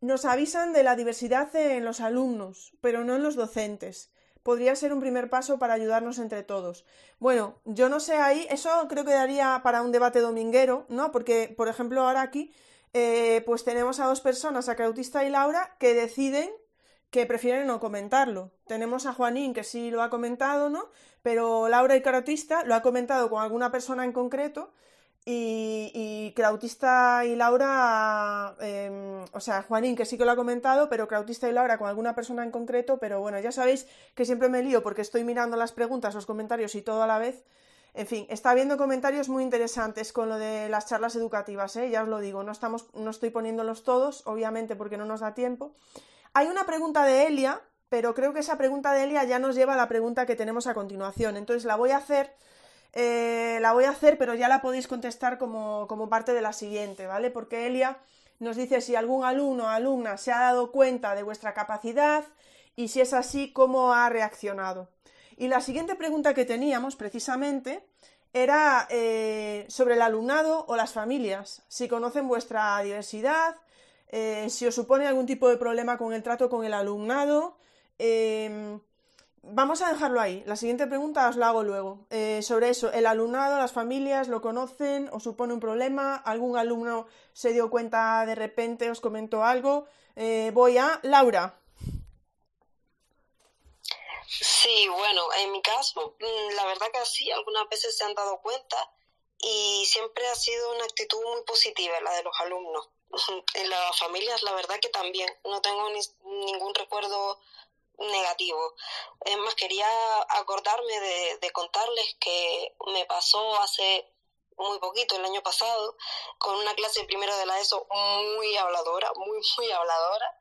Nos avisan de la diversidad en los alumnos, pero no en los docentes. Podría ser un primer paso para ayudarnos entre todos. Bueno, yo no sé ahí, eso creo que daría para un debate dominguero, ¿no? Porque, por ejemplo, ahora aquí eh, pues tenemos a dos personas, a Crautista y Laura, que deciden que prefieren no comentarlo. Tenemos a Juanín, que sí lo ha comentado, ¿no? Pero Laura y Crautista lo ha comentado con alguna persona en concreto y, y y Laura, em, o sea, Juanín que sí que lo ha comentado, pero Crautista y Laura con alguna persona en concreto, pero bueno, ya sabéis que siempre me lío porque estoy mirando las preguntas, los comentarios y todo a la vez. En fin, está habiendo comentarios muy interesantes con lo de las charlas educativas, ¿eh? ya os lo digo, no, estamos, no estoy poniéndolos todos, obviamente porque no nos da tiempo. Hay una pregunta de Elia, pero creo que esa pregunta de Elia ya nos lleva a la pregunta que tenemos a continuación. Entonces la voy a hacer, eh, la voy a hacer, pero ya la podéis contestar como, como parte de la siguiente, ¿vale? Porque Elia nos dice si algún alumno o alumna se ha dado cuenta de vuestra capacidad y si es así, cómo ha reaccionado. Y la siguiente pregunta que teníamos, precisamente, era eh, sobre el alumnado o las familias, si conocen vuestra diversidad, eh, si os supone algún tipo de problema con el trato con el alumnado. Em, vamos a dejarlo ahí. La siguiente pregunta os la hago luego. Eh, sobre eso, el alumnado, las familias, ¿lo conocen? ¿Os supone un problema? ¿Algún alumno se dio cuenta de repente? ¿Os comentó algo? voy a Laura. Sí, bueno, en mi caso, mm, la verdad que sí, algunas veces se han dado cuenta y siempre ha sido una actitud muy positiva la de los alumnos. En las familias, la verdad que también, no tengo ni, ningún recuerdo negativo. Es más, quería acordarme de, de contarles que me pasó hace muy poquito, el año pasado, con una clase primero de la ESO muy habladora, muy, muy habladora,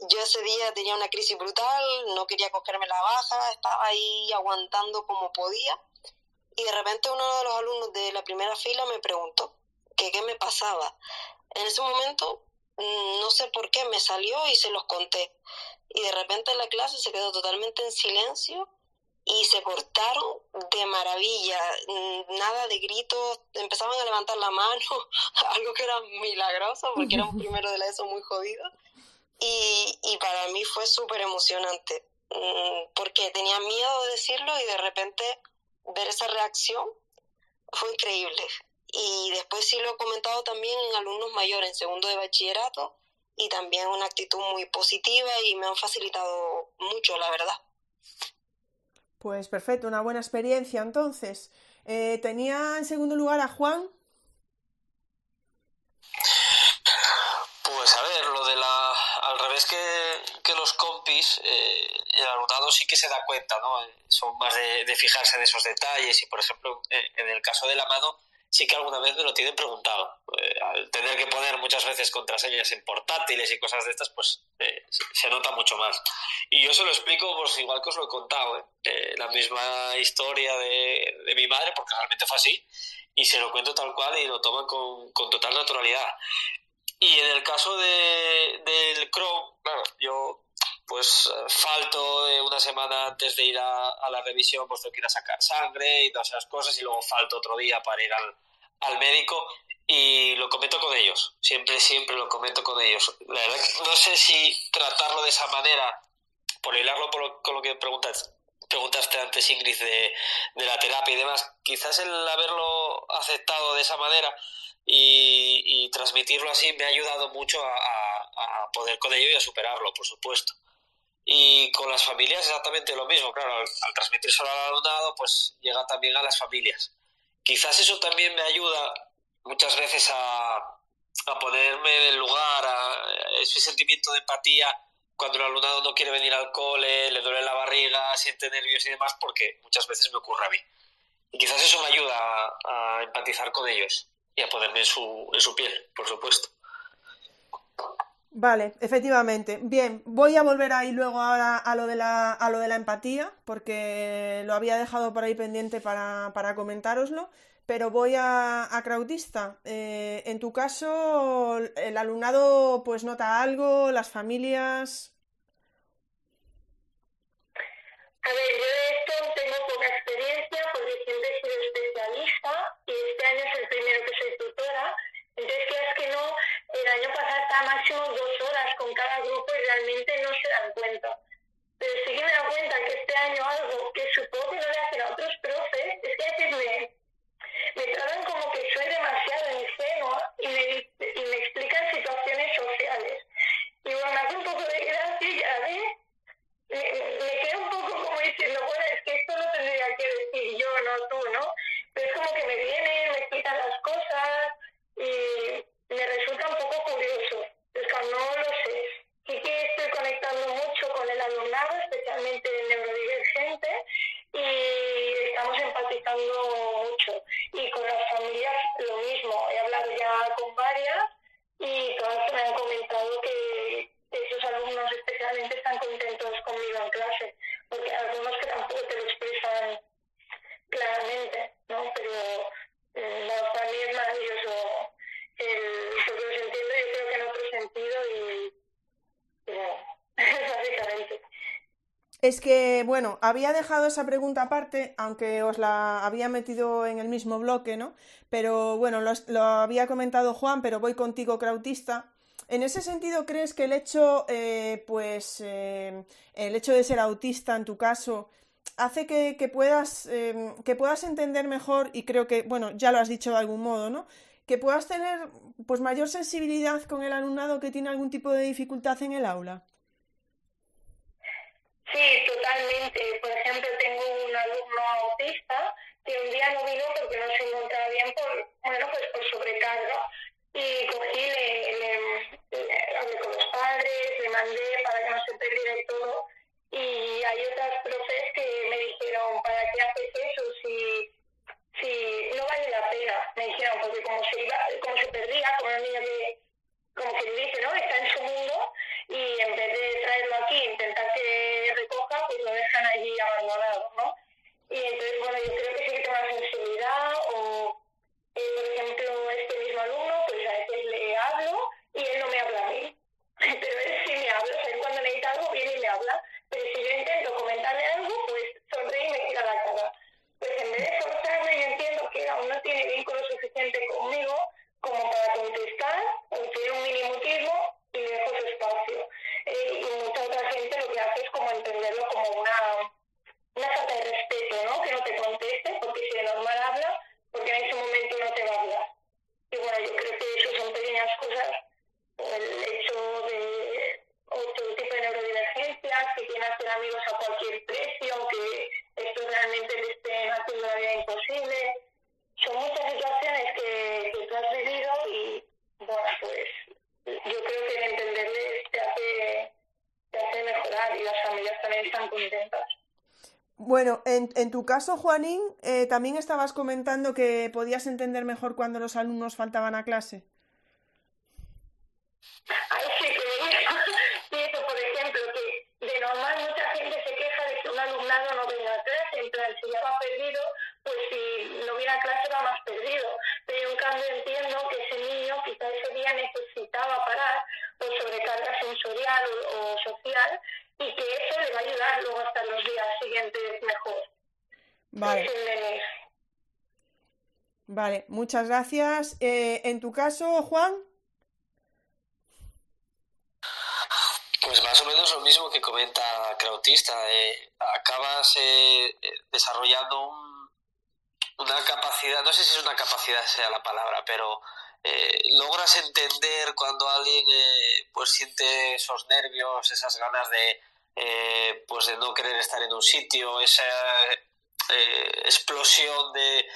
yo ese día tenía una crisis brutal, no quería cogerme la baja, estaba ahí aguantando como podía. Y de repente uno de los alumnos de la primera fila me preguntó que qué me pasaba. En ese momento, mm, no sé por qué, me salió y se los conté. Y de repente la clase se quedó totalmente en silencio y se portaron de maravilla, mm, nada de gritos, empezaban a levantar la mano, algo que era milagroso porque era un primero de la ESO muy jodido. Y, y para mí fue súper emocionante, mm, porque tenía miedo de decirlo y de repente ver esa reacción fue increíble. Y después sí lo he comentado también en alumnos mayores, en segundo de bachillerato, y también una actitud muy positiva y me han facilitado mucho, la verdad. Pues perfecto, una buena experiencia entonces. Eh, ¿Tenía en segundo lugar a Juan? Pues a ver, lo de la. Al revés que, los compis, eh, el alumnado sí que se da cuenta, ¿no? Son más de, fijarse en esos detalles y, por ejemplo, en el caso de la mano, sí que alguna vez me lo tienen preguntado. Eh, al tener que poner muchas veces contraseñas en portátiles y cosas de estas, pues eh, se nota mucho más. Y yo se lo explico, pues igual que os lo he contado, ¿eh? la misma historia de, de, mi madre, porque realmente fue así, y se lo cuento tal cual y lo toman con, con total naturalidad. Y en el caso de, del Chrome, claro, yo pues falto una semana antes de ir a, a, la revisión, pues tengo que ir a sacar sangre y todas esas cosas, y luego falto otro día para ir al, al médico y lo comento con ellos, siempre, siempre lo comento con ellos. La verdad no sé si tratarlo de esa manera, por hilarlo por con lo que preguntas, preguntaste antes, Ingrid, de, de, la terapia y demás, quizás el haberlo aceptado de esa manera y, transmitirlo así me ha ayudado mucho a, poder con ello y a superarlo, por supuesto. Y con las familias exactamente lo mismo, claro, al, al transmitir solo al alumnado, pues llega también a las familias. Quizás eso también me ayuda muchas veces a, a ponerme en el lugar, a ese sentimiento de empatía cuando el alumnado no quiere venir al cole, le duele la barriga, siente nervios y demás, porque muchas veces me ocurre a mí. Y quizás eso me ayuda a, a empatizar con ellos y a ponerme en su, en su piel, por supuesto. Vale, efectivamente. Bien, voy a volver ahí luego ahora a lo de la, a lo de la empatía, porque lo había dejado por ahí pendiente para, para comentároslo, pero voy a, a Krautista. Eh, en tu caso, el alumnado pues nota algo, las familias. A ver, yo de esto tengo poca experiencia porque siempre he sido especialista y este año es el año pasado estaba máximo dos horas con cada grupo y realmente no se dan cuenta. Pero sí que me da cuenta que este año algo que supongo que no le hacen a otros profes es que a veces me, me tratan como que soy demasiado ingenua y me, y me explican situaciones sociales. Y bueno, me hace un poco de gracia a ver, me, me queda un poco como diciendo, bueno, es que esto lo tendría que decir yo, no tú, ¿no? Pero es como que me vienen, me explican las cosas y me resulta un poco curioso. Es que no lo sé. Sí que estoy conectando mucho con el alumnado, especialmente el neurodivergente, y estamos empatizando mucho. Y con las familias lo mismo. He hablado ya con varias y todas me han comentado que esos alumnos especialmente están contentos conmigo en clase, porque algunos que tampoco te lo expresan claramente, ¿no? Pero no, para mí es maravilloso el, porque los entiendo yo creo que en otro sentido y. Es que, bueno, había dejado esa pregunta aparte, aunque os la había metido en el mismo bloque, ¿no? Pero bueno, lo, lo había comentado Juan, pero voy contigo, Krautista. En ese sentido, ¿crees que el hecho, eh, pues, eh, el hecho de ser autista en tu caso, hace que, que puedas, eh, que puedas entender mejor, y creo que, bueno, ya lo has dicho de algún modo, ¿no? Que puedas tener, pues, mayor sensibilidad con el alumnado que tiene algún tipo de dificultad en el aula. Sí, totalmente. Por ejemplo, tengo un alumno autista que un día no vino porque no se encontraba bien por, bueno, pues por sobrecarga. Y cogí, le, le, le hablé con los padres, le mandé para que no se perdiera todo. Y hay otras profes que me dijeron, ¿para qué haces eso si no vale la pena, me dijeron, porque como se, iba, como se perdía, como el niño que, como se dice, ¿no? Está en su mundo y en vez de traerlo aquí e intentar que recoja, pues lo dejan allí abandonado, ¿no? Y entonces, bueno, yo creo que sí que tengo sensibilidad o, eh, por ejemplo, este mismo alumno, pues a veces le hablo y él no me habla a mí, pero él sí me habla, o sea, él cuando necesita algo viene y me habla, pero si yo intento comentarle algo, no tiene vínculo suficiente conmigo como para contestar o tener un minimotismo y dejo su espacio. Eh, y mucha otra gente lo que hace es como entenderlo como una, una falta de respeto, ¿no? Que no te conteste porque si de normal habla, porque en ese momento no te va a hablar. Y bueno, yo creo que eso son pequeñas cosas. El hecho de otro tipo de neurodivergencias que quieren hacer amigos a cualquier precio, aunque esto realmente les esté haciendo la vida imposible son muchas situaciones que, que tú has vivido y, bueno, pues yo creo que entenderles te hace, te hace mejorar y las familias también están contentas. Bueno, en, en tu caso, Juanín, eh, también estabas comentando que podías entender mejor cuando los alumnos faltaban a clase. Ay, sí, que eso, por ejemplo, que de normal mucha gente se queja de que un alumnado no venga a clase, en plan, si ya va perdido, pues si no viene a clase va más perdido. Pero en cambio entiendo que ese niño quizá ese día necesitaba parar por sobrecarga sensorial o, o social y que eso le va a ayudar luego hasta los días siguientes mejor. Vale, vale, muchas gracias. Eh, en tu caso, Juan, Pues más o menos lo mismo que comenta Krautista. eh, acabas eh, eh, desarrollando un- una capacidad, no sé si es una capacidad sea la palabra, pero eh, logras entender cuando alguien eh, pues siente esos nervios, esas ganas de eh, pues de no querer estar en un sitio, esa eh, explosión de,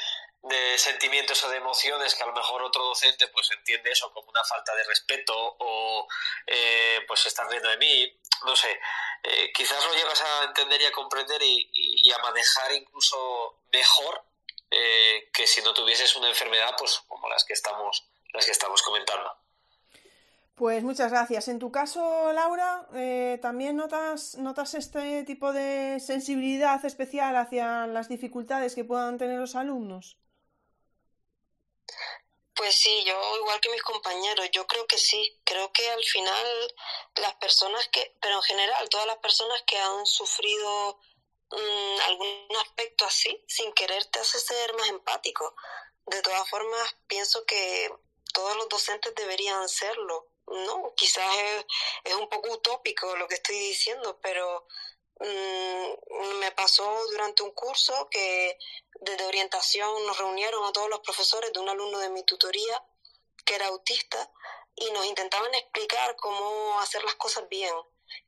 de sentimientos o de emociones que a lo mejor otro docente pues entiende eso como una falta de respeto o eh, pues están riendo de mí, no sé, eh, quizás lo llegas a entender y a comprender y, a manejar incluso mejor eh, que si no tuvieses una enfermedad pues como las que estamos las que estamos comentando. pues muchas gracias. En tu caso, Laura, eh, ¿también notas, notas este tipo de sensibilidad especial hacia las dificultades que puedan tener los alumnos? Pues sí, yo igual que mis compañeros, yo creo que sí, creo que al final las personas que, pero en general todas las personas que han sufrido mm, algún aspecto así, sin querer te hace ser más empático. De todas formas, pienso que todos los docentes deberían serlo, ¿no? Quizás es, es un poco utópico lo que estoy diciendo, pero mm, me pasó durante un curso que desde orientación nos reunieron a todos los profesores de un alumno de mi tutoría que era autista y nos intentaban explicar cómo hacer las cosas bien.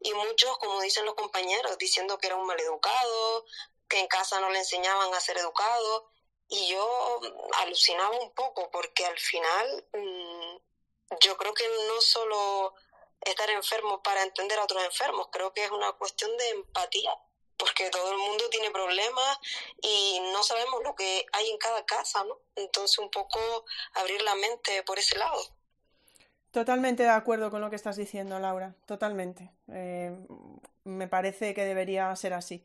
Y muchos, como dicen los compañeros, diciendo que era un maleducado, que en casa no le enseñaban a ser educado. Y yo alucinaba un poco porque al final mm, yo creo que no solo estar enfermo para entender a otros enfermos, creo que es una cuestión de empatía, porque todo el mundo tiene problemas y no sabemos lo que hay en cada casa, ¿no? Entonces un poco abrir la mente por ese lado. Totalmente de acuerdo con lo que estás diciendo, Laura. Totalmente. Eh, me parece que debería ser así.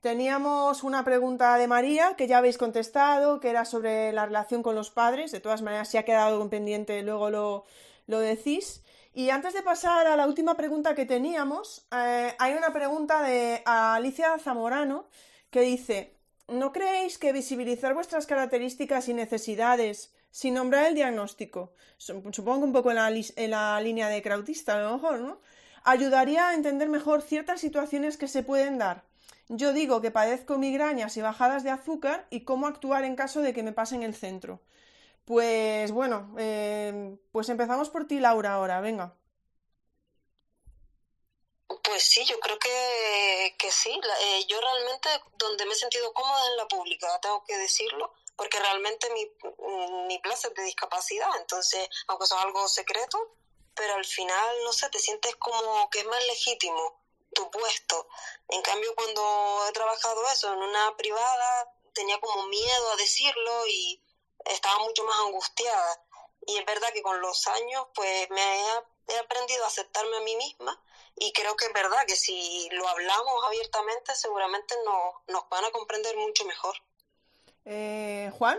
Teníamos una pregunta de María que ya habéis contestado, que era sobre la relación con los padres. De todas maneras, si ha quedado en pendiente, luego lo, lo decís. Y antes de pasar a la última pregunta que teníamos, eh, hay una pregunta de Alicia Zamorano que dice, ¿no creéis que visibilizar vuestras características y necesidades sin nombrar el diagnóstico, supongo un poco en la, línea de Krautista a lo mejor, ¿no? Ayudaría a entender mejor ciertas situaciones que se pueden dar. Yo digo que padezco migrañas y bajadas de azúcar y cómo actuar en caso de que me pase en el centro. Pues bueno, eh, pues empezamos por ti, Laura, ahora, venga. Pues sí, yo creo que, que sí. Eh, yo realmente donde me he sentido cómoda en la pública, tengo que decirlo, porque realmente mi, mi plaza es de discapacidad, entonces, aunque eso es algo secreto, pero al final, no sé, te sientes como que es más legítimo tu puesto. En cambio, cuando he trabajado eso en una privada, tenía como miedo a decirlo y estaba mucho más angustiada. Y es verdad que con los años, pues me he, he aprendido a aceptarme a mí misma y creo que es verdad que si lo hablamos abiertamente, seguramente nos, nos van a comprender mucho mejor. Eh, Juan.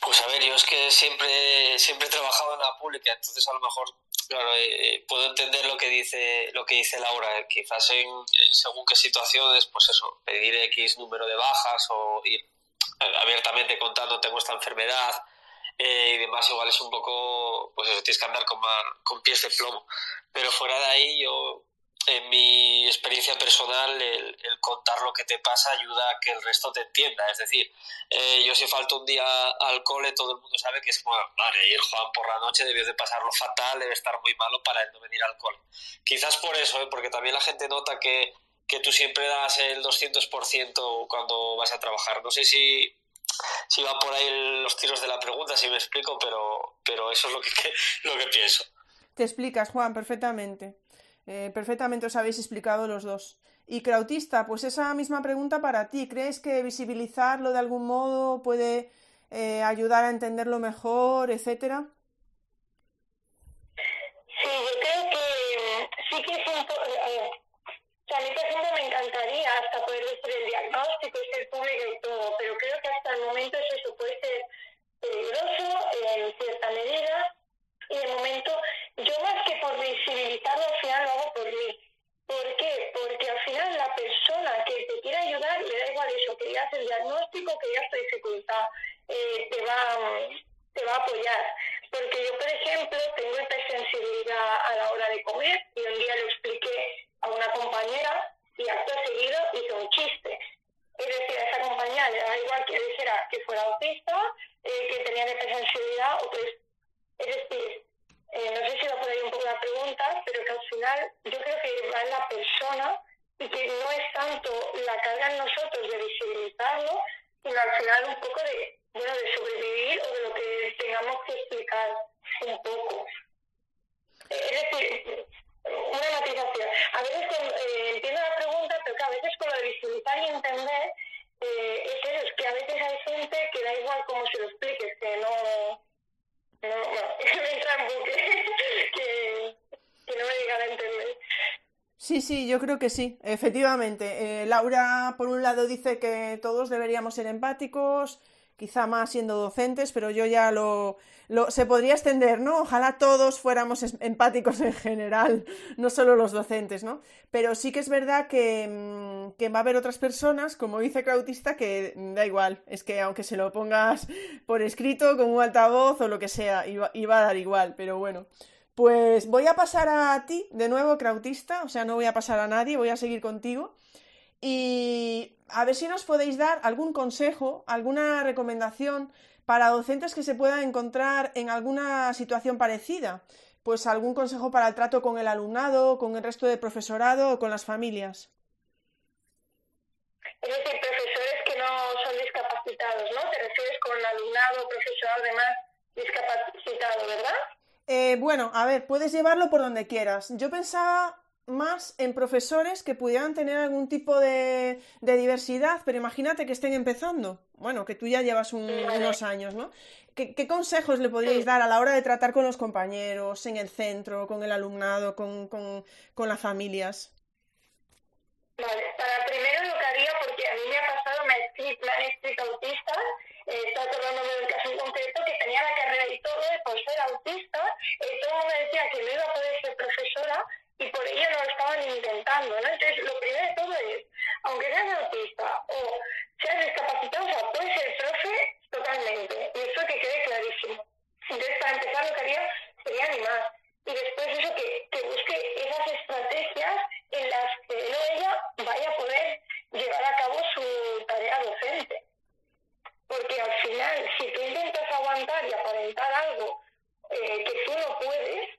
Pues a ver, yo es que siempre, siempre he trabajado en la pública, entonces a lo mejor, claro, eh, puedo entender lo que dice, lo que dice Laura. Eh, quizás en, en, según qué situaciones, pues eso, pedir X número de bajas o ir abiertamente contando tengo esta enfermedad eh, y demás, igual es un poco, pues eso, tienes que andar con, con pies de plomo. Pero fuera de ahí, yo en mi experiencia personal, el, contar lo que te pasa ayuda a que el resto te entienda. Es decir, eh, yo si falto un día al cole, todo el mundo sabe que es como, vale, y Juan por la noche debió de pasarlo fatal, debe estar muy malo para él no venir al cole. Quizás por eso, ¿eh? porque también la gente nota que, que tú siempre das el 200% cuando vas a trabajar. No sé si, si va por ahí los tiros de la pregunta, si me explico, pero, pero eso es lo que, lo que pienso. Te explicas, Juan, perfectamente. Eh, perfectamente os habéis explicado los dos. Y Krautista, pues esa misma pregunta para ti. ¿Crees que visibilizarlo de algún modo puede eh, ayudar a entenderlo mejor, etcétera? Sí, yo creo que sí que es un a mí, por ejemplo, me encantaría hasta poder decir el diagnóstico y ser y todo, pero creo que hasta el momento eso puede ser peligroso en cierta medida y de momento yo más que por visibilizarlo al final lo hago por mí. ¿Por qué? Porque al final la persona que te quiere ayudar le da igual eso, que ya el diagnóstico, que ya está dificultad, eh, te, va, te va a apoyar. Porque yo, por ejemplo, tengo hipersensibilidad a la hora de comer y un día lo expliqué a una compañera y acto seguido hizo un chiste. Es decir, a esa compañera le da igual que dijera que fuera autista, eh, que tenía hipersensibilidad o que es decir, eh, no sé si va por ahí un poco la pregunta, pero que al final yo creo que va en la persona y que no es tanto la carga en nosotros de visibilizarlo, sino al final un poco de, bueno, de sobrevivir o de lo que tengamos que explicar un poco. Eh, es decir, una matización. A veces eh, entiendo la pregunta, pero que a veces con lo de visibilizar y entender, eh, es eso, es que a veces hay gente que da igual cómo se lo expliques, que no no, me entra en bucle, que, que no me llega a entender. Sí, sí, yo creo que sí, efectivamente. Eh, Laura, por un lado, dice que todos deberíamos ser empáticos, quizá más siendo docentes, pero yo ya lo, se podría extender, ¿no? Ojalá todos fuéramos empáticos en general, no solo los docentes, ¿no? Pero sí que es verdad que, mm, que va a haber otras personas, como dice Krautista, que da igual, es que aunque se lo pongas por escrito, con un altavoz o lo que sea, iba, iba a dar igual, pero bueno. Pues voy a pasar a ti de nuevo, Krautista, o sea, no voy a pasar a nadie, voy a seguir contigo. Y a ver si nos podéis dar algún consejo, alguna recomendación para docentes que se puedan encontrar en alguna situación parecida. Pues algún consejo para el trato con el alumnado, con el resto del profesorado o con las familias. Es decir, profesores que no son discapacitados, ¿no? Te refieres con alumnado, profesorado, demás discapacitado, ¿verdad? Eh, bueno, a ver, puedes llevarlo por donde quieras. Yo pensaba más en profesores que pudieran tener algún tipo de, diversidad, pero imagínate que estén empezando. Bueno, que tú ya llevas unos años, ¿no? ¿Qué, consejos le podríais dar a la hora de tratar con los compañeros, en el centro, con el alumnado, con, con, las familias? Vale, para primero lo que haría, porque a mí me ha pasado, me, han escrito autistas, eh, está hablando de un caso en concreto que tenía la carrera y todo, y por ser autista, eh, todo el mundo decía que no iba a poder ser profesora y por ello no lo estaban intentando, ¿no? Entonces, lo primero de todo es, aunque seas autista o seas discapacitado, o sea, puedes ser profe totalmente, y eso que quede clarísimo. Entonces, para empezar, lo que haría sería animar. Y después eso, que, que busque esas estrategias en las que él o ella vaya a poder llevar a cabo su tarea docente. Porque al final, si tú intentas aguantar y aparentar algo eh, que tú no puedes,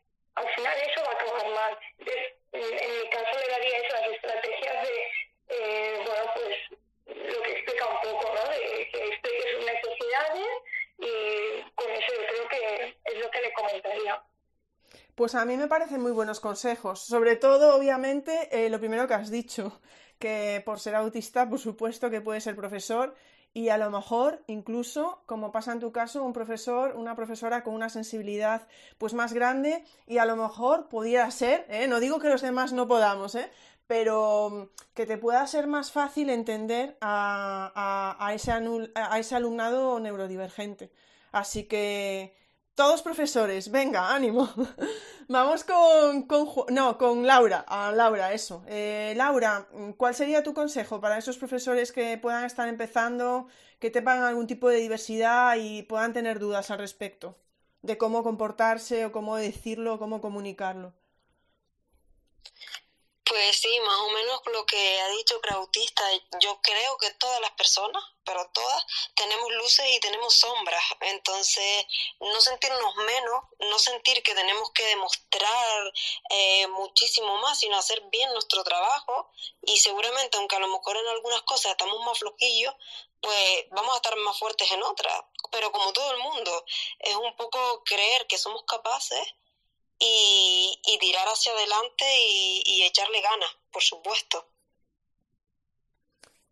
Pues a mí me parecen muy buenos consejos. Sobre todo, obviamente, eh, lo primero que has dicho, que por ser autista, por supuesto que puede ser profesor y a lo mejor incluso, como pasa en tu caso, un profesor, una profesora con una sensibilidad pues más grande y a lo mejor pudiera ser, ¿eh? no digo que los demás no podamos, ¿eh? pero que te pueda ser más fácil entender a, a, ese, a ese alumnado neurodivergente. Así que todos profesores, venga, ánimo. Vamos con, con, no, con Laura, a Laura, eso. Eh, Laura, ¿cuál sería tu consejo para esos profesores que puedan estar empezando, que tengan algún tipo de diversidad y puedan tener dudas al respecto de cómo comportarse o cómo decirlo o cómo comunicarlo? Pues sí, más o menos lo que ha dicho Krautista, yo creo que todas las personas, pero todas, tenemos luces y tenemos sombras, entonces no sentirnos menos, no sentir que tenemos que demostrar eh, muchísimo más, sino hacer bien nuestro trabajo. Y seguramente, aunque a lo mejor en algunas cosas estamos más flojillos, pues vamos a estar más fuertes en otras, pero como todo el mundo, es un poco creer que somos capaces y, tirar hacia adelante y, echarle ganas, por supuesto.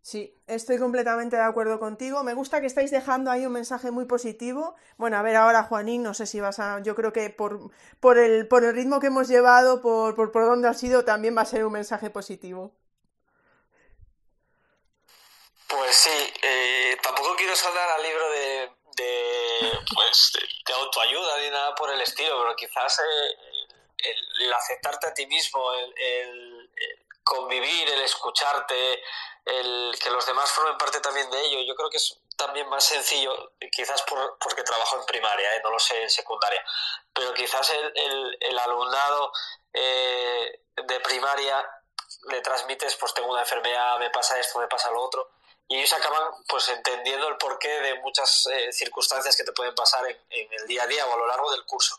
Sí, estoy completamente de acuerdo contigo. Me gusta que estáis dejando ahí un mensaje muy positivo. Bueno, a ver ahora, Juanín, no sé si vas a. Yo creo que por, por, el, por el ritmo que hemos llevado, por, por, por donde ha sido, también va a ser un mensaje positivo. Pues sí, eh, tampoco quiero saltar al libro de, de, pues, de, autoayuda ni nada por el estilo, pero quizás eh, el, aceptarte a ti mismo, el, convivir, el escucharte, el que los demás formen parte también de ello, yo creo que es también más sencillo, quizás por, porque trabajo en primaria, ¿eh? no lo sé en secundaria, pero quizás el, el alumnado eh, de primaria le transmites, pues tengo una enfermedad, me pasa esto, me pasa lo otro, y ellos acaban pues entendiendo el porqué de muchas eh, circunstancias que te pueden pasar en, el día a día o a lo largo del curso.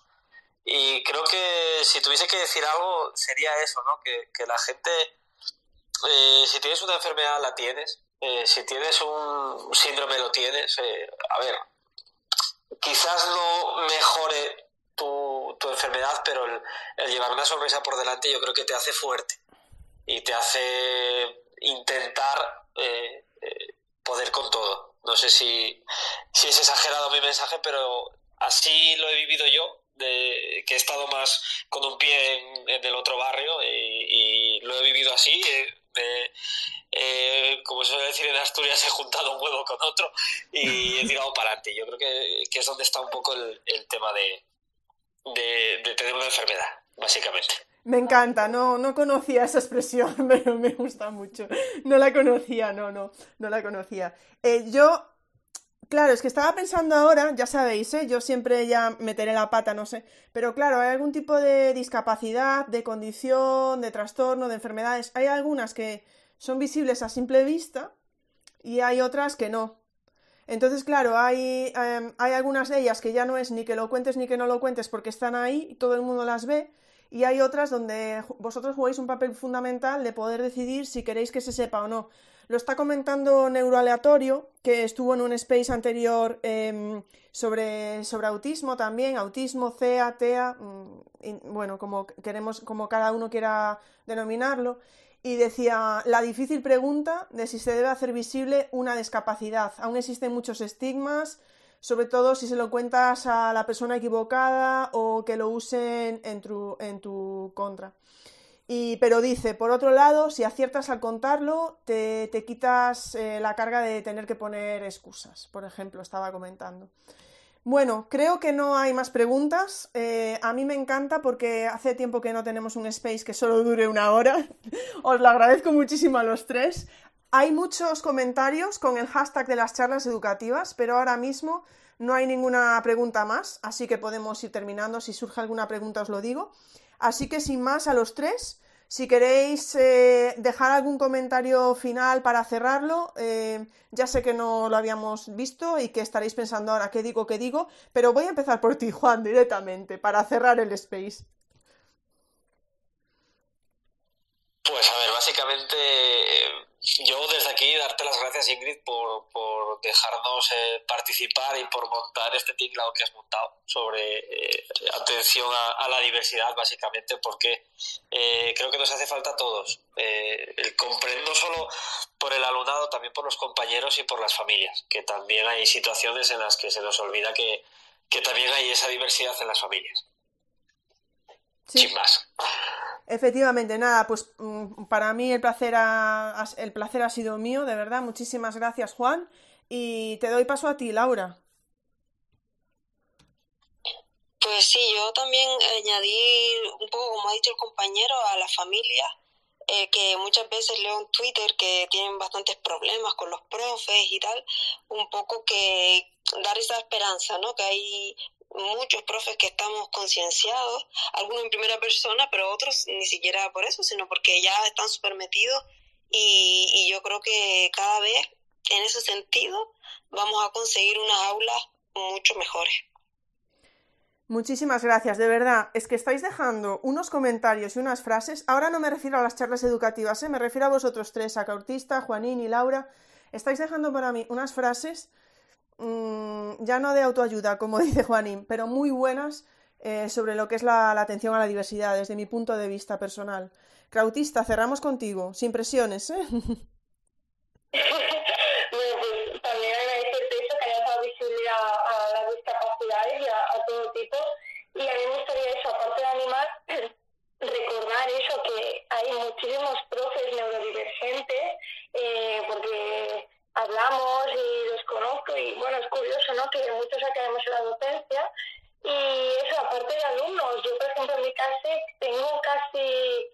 Y creo que si tuviese que decir algo sería eso, ¿no? Que, la gente, eh, si tienes una enfermedad la tienes, eh, si tienes un síndrome lo tienes, a ver, quizás no mejore tu, tu enfermedad, pero el, el llevar una sonrisa por delante yo creo que te hace fuerte y te hace intentar poder con todo. No sé si, si es exagerado mi mensaje, pero así lo he vivido yo, de, que he estado más con un pie en, el otro barrio y, lo he vivido así. Eh, eh, como se suele decir en Asturias, he juntado un huevo con otro y he tirado para adelante. Yo creo que, es donde está un poco el, tema de, de tener una enfermedad, básicamente. Me encanta, no, no conocía esa expresión, pero me gusta mucho. No la conocía, no, no, no la conocía. Eh, yo, claro, es que estaba pensando ahora, ya sabéis, ¿eh? yo siempre ya meteré la pata, no sé, pero claro, hay algún tipo de discapacidad, de condición, de trastorno, de enfermedades. Hay algunas que son visibles a simple vista y hay otras que no. Entonces, claro, hay, em, hay algunas de ellas que ya no es ni que lo cuentes ni que no lo cuentes porque están ahí todo el mundo las ve y hay otras donde vosotros jugáis un papel fundamental de poder decidir si queréis que se sepa o no. Lo está comentando Neuroaleatorio, que estuvo en un space anterior em, sobre, sobre autismo también, autismo, CEA, TEA, mm, bueno, como queremos, como cada uno quiera denominarlo, y decía la difícil pregunta de si se debe hacer visible una discapacidad. Aún existen muchos estigmas, sobre todo si se lo cuentas a la persona equivocada o que lo usen en tu, en tu contra. Y, pero dice, por otro lado, si aciertas al contarlo, te, quitas eh, la carga de tener que poner excusas, por ejemplo, estaba comentando. Bueno, creo que no hay más preguntas. Eh, a mí me encanta porque hace tiempo que no tenemos un space que solo dure una hora. Os lo agradezco muchísimo a los tres. Hay muchos comentarios con el hashtag de las charlas educativas, pero ahora mismo no hay ninguna pregunta más, así que podemos ir terminando. Si surge alguna pregunta os lo digo. Así que sin más a los tres, si queréis eh, dejar algún comentario final para cerrarlo, eh, ya sé que no lo habíamos visto y que estaréis pensando ahora qué digo, qué digo, pero voy a empezar por ti, Juan, directamente, para cerrar el space. Pues a ver, básicamente yo desde aquí darte las gracias, Ingrid, por, por dejarnos eh, participar y por montar este tinglado que has montado sobre eh, atención a, la diversidad, básicamente, porque eh, creo que nos hace falta a todos. el comprender no solo por el alumnado, también por los compañeros y por las familias, que también hay situaciones en las que se nos olvida que, que también hay esa diversidad en las familias. Sin más. Efectivamente, nada, pues mm, para mí el placer, ha, el placer ha sido mío, de verdad. Muchísimas gracias, Juan. Y te doy paso a ti, Laura. Pues sí, yo también añadir un poco, como ha dicho el compañero, a la familia, eh, que muchas veces leo en Twitter que tienen bastantes problemas con los profes y tal, un poco que dar esa esperanza, ¿no? Que hay muchos profes que estamos concienciados, algunos en primera persona, pero otros ni siquiera por eso, sino porque ya están súper metidos y, yo creo que cada vez en ese sentido vamos a conseguir unas aulas mucho mejores. Muchísimas gracias, de verdad. Es que estáis dejando unos comentarios y unas frases. Ahora no me refiero a las charlas educativas, ¿eh? me refiero a vosotros tres, a Cautista, Juanín y Laura. Estáis dejando para mí unas frases mmm, ya no de autoayuda, como dice Juanín, pero muy buenas eh, sobre lo que es la, atención a la diversidad desde mi punto de vista personal. Cautista, cerramos contigo, sin presiones. ¿eh? Y a mí me gustaría eso, aparte de animar, recordar eso, que hay muchísimos profes neurodivergentes, eh, porque hablamos y los conozco y bueno, es curioso, ¿no? Que muchos acabemos en la docencia y eso, aparte de alumnos, yo por ejemplo en mi clase tengo casi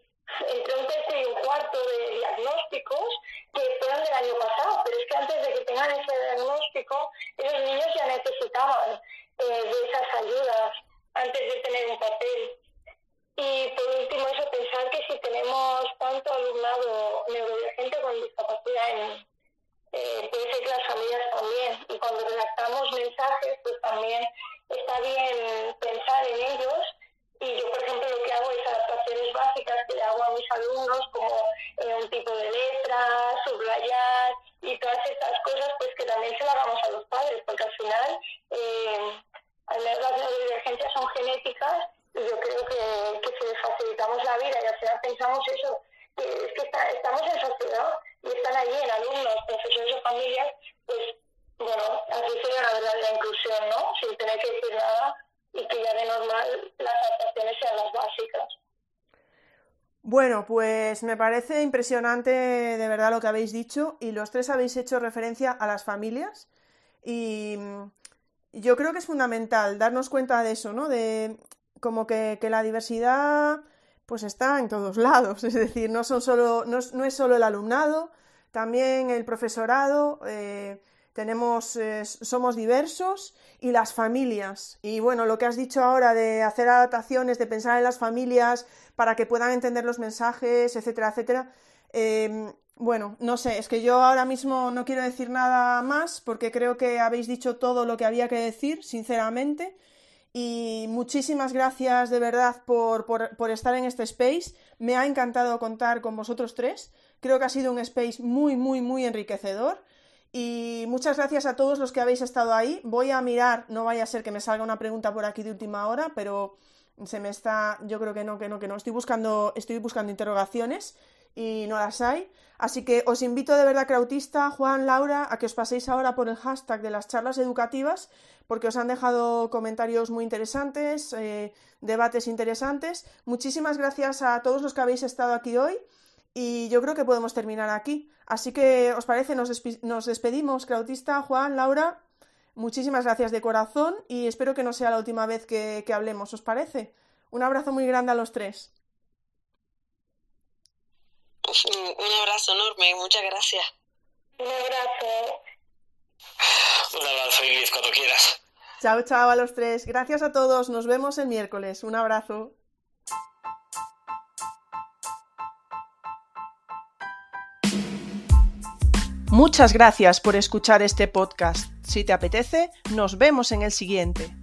entre un tercio y un cuarto de diagnósticos que fueron del año pasado, pero es que antes de que tengan ese diagnóstico, esos niños ya necesitaban eh, de esas ayudas antes de tener un papel. Y por último, eso, pensar que si tenemos tanto alumnado neurodivergente con discapacidad, en, eh, puede ser que las familias también. Y cuando redactamos mensajes, pues también está bien pensar en ellos. Y yo, por ejemplo, lo que hago es adaptaciones básicas que le hago a mis alumnos, como eh, un tipo de letra, subrayar y todas estas cosas, pues que también se lo hagamos a los padres, porque al final eh, las neurodivergencias son genéticas y yo creo que, que si les facilitamos la vida y al final pensamos eso, que es que está, estamos en sociedad y están allí en alumnos, profesores o familias, pues bueno, así sería la verdadera inclusión, ¿no? Sin tener que decir nada y que ya de normal las adaptaciones sean las básicas. Bueno, pues me parece impresionante de verdad lo que habéis dicho y los tres habéis hecho referencia a las familias y yo creo que es fundamental darnos cuenta de eso, ¿no? De como que, que la diversidad pues está en todos lados, es decir, no, son solo, no, es solo el alumnado, también el profesorado, eh, tenemos, eh, somos diversos y las familias. Y bueno, lo que has dicho ahora de hacer adaptaciones, de pensar en las familias para que puedan entender los mensajes, etcétera, etcétera, eh, bueno, no sé, es que yo ahora mismo no quiero decir nada más porque creo que habéis dicho todo lo que había que decir, sinceramente. Y muchísimas gracias de verdad por, por, estar en este space. Me ha encantado contar con vosotros tres. Creo que ha sido un space muy, muy, muy enriquecedor. Y muchas gracias a todos los que habéis estado ahí. Voy a mirar, no vaya a ser que me salga una pregunta por aquí de última hora, pero se me está, yo creo que no, que no, que no. Estoy buscando, estoy buscando interrogaciones y no las hay. Así que os invito de verdad, Krautista, Juan, Laura, a que os paséis ahora por el hashtag de las charlas educativas, porque os han dejado comentarios muy interesantes, eh, debates interesantes. Muchísimas gracias a todos los que habéis estado aquí hoy y yo creo que podemos terminar aquí. Así que, ¿os parece? Nos, nos despedimos, Krautista, Juan, Laura. Muchísimas gracias de corazón y espero que no sea la última vez que hablemos, ¿os parece? Un abrazo muy grande a los tres. Un abrazo enorme, muchas gracias. Un abrazo. Un abrazo, Iris, cuando quieras. Chao, chao a los tres. Gracias a todos. Nos vemos el miércoles. Un abrazo. Muchas gracias por escuchar este podcast. Si te apetece, nos vemos en el siguiente.